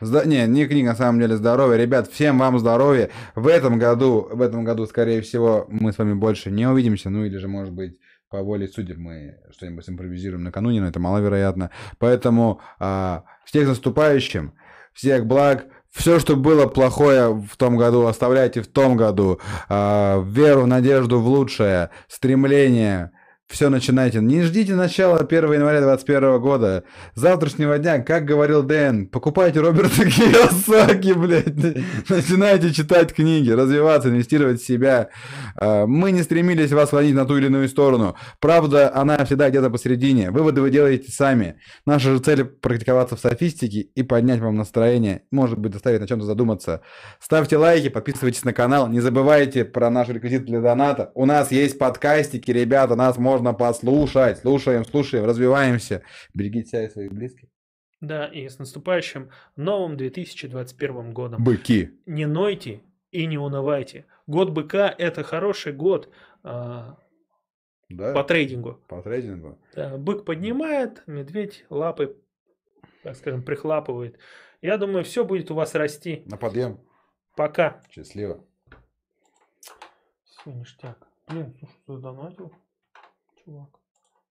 Зда- Не, не книга, на самом деле здоровья. Ребят, всем вам здоровья. В этом году, в этом году, скорее всего, мы с вами больше не увидимся. Ну или же, может быть, по воле судеб мы что-нибудь импровизируем накануне, но это маловероятно. Поэтому а, всех наступающим, всех благ. Все, что было плохое в том году, оставляйте в том году. А, веру, надежду в лучшее, стремление. Все начинайте. Не ждите начала 1 января 2021 года. С завтрашнего дня, как говорил Дэн, покупайте Роберта Кiyosaki, блядь. Начинайте читать книги, развиваться, инвестировать в себя. А, Мы не стремились вас склонить на ту или иную сторону. Правда, она всегда где-то посередине. Выводы вы делаете сами. Наша же цель практиковаться в софистике и поднять вам настроение. Может быть, заставить на чем-то задуматься. Ставьте лайки, подписывайтесь на канал. Не забывайте про наш реквизит для доната. У нас есть подкастики, ребята, нас можно послушать. Слушаем, слушаем, развиваемся. Берегите себя и своих близких. Да, и с наступающим новым 2021 годом. Быки. Не нойте и не унывайте. Год быка – это хороший год а, Да? по трейдингу. По трейдингу. Да, бык поднимает, медведь лапы, так скажем, прихлапывает. Я думаю, все будет у вас расти. На подъем. Пока. Счастливо. Все, ништяк. Блин, слушай, ты донатил, чувак.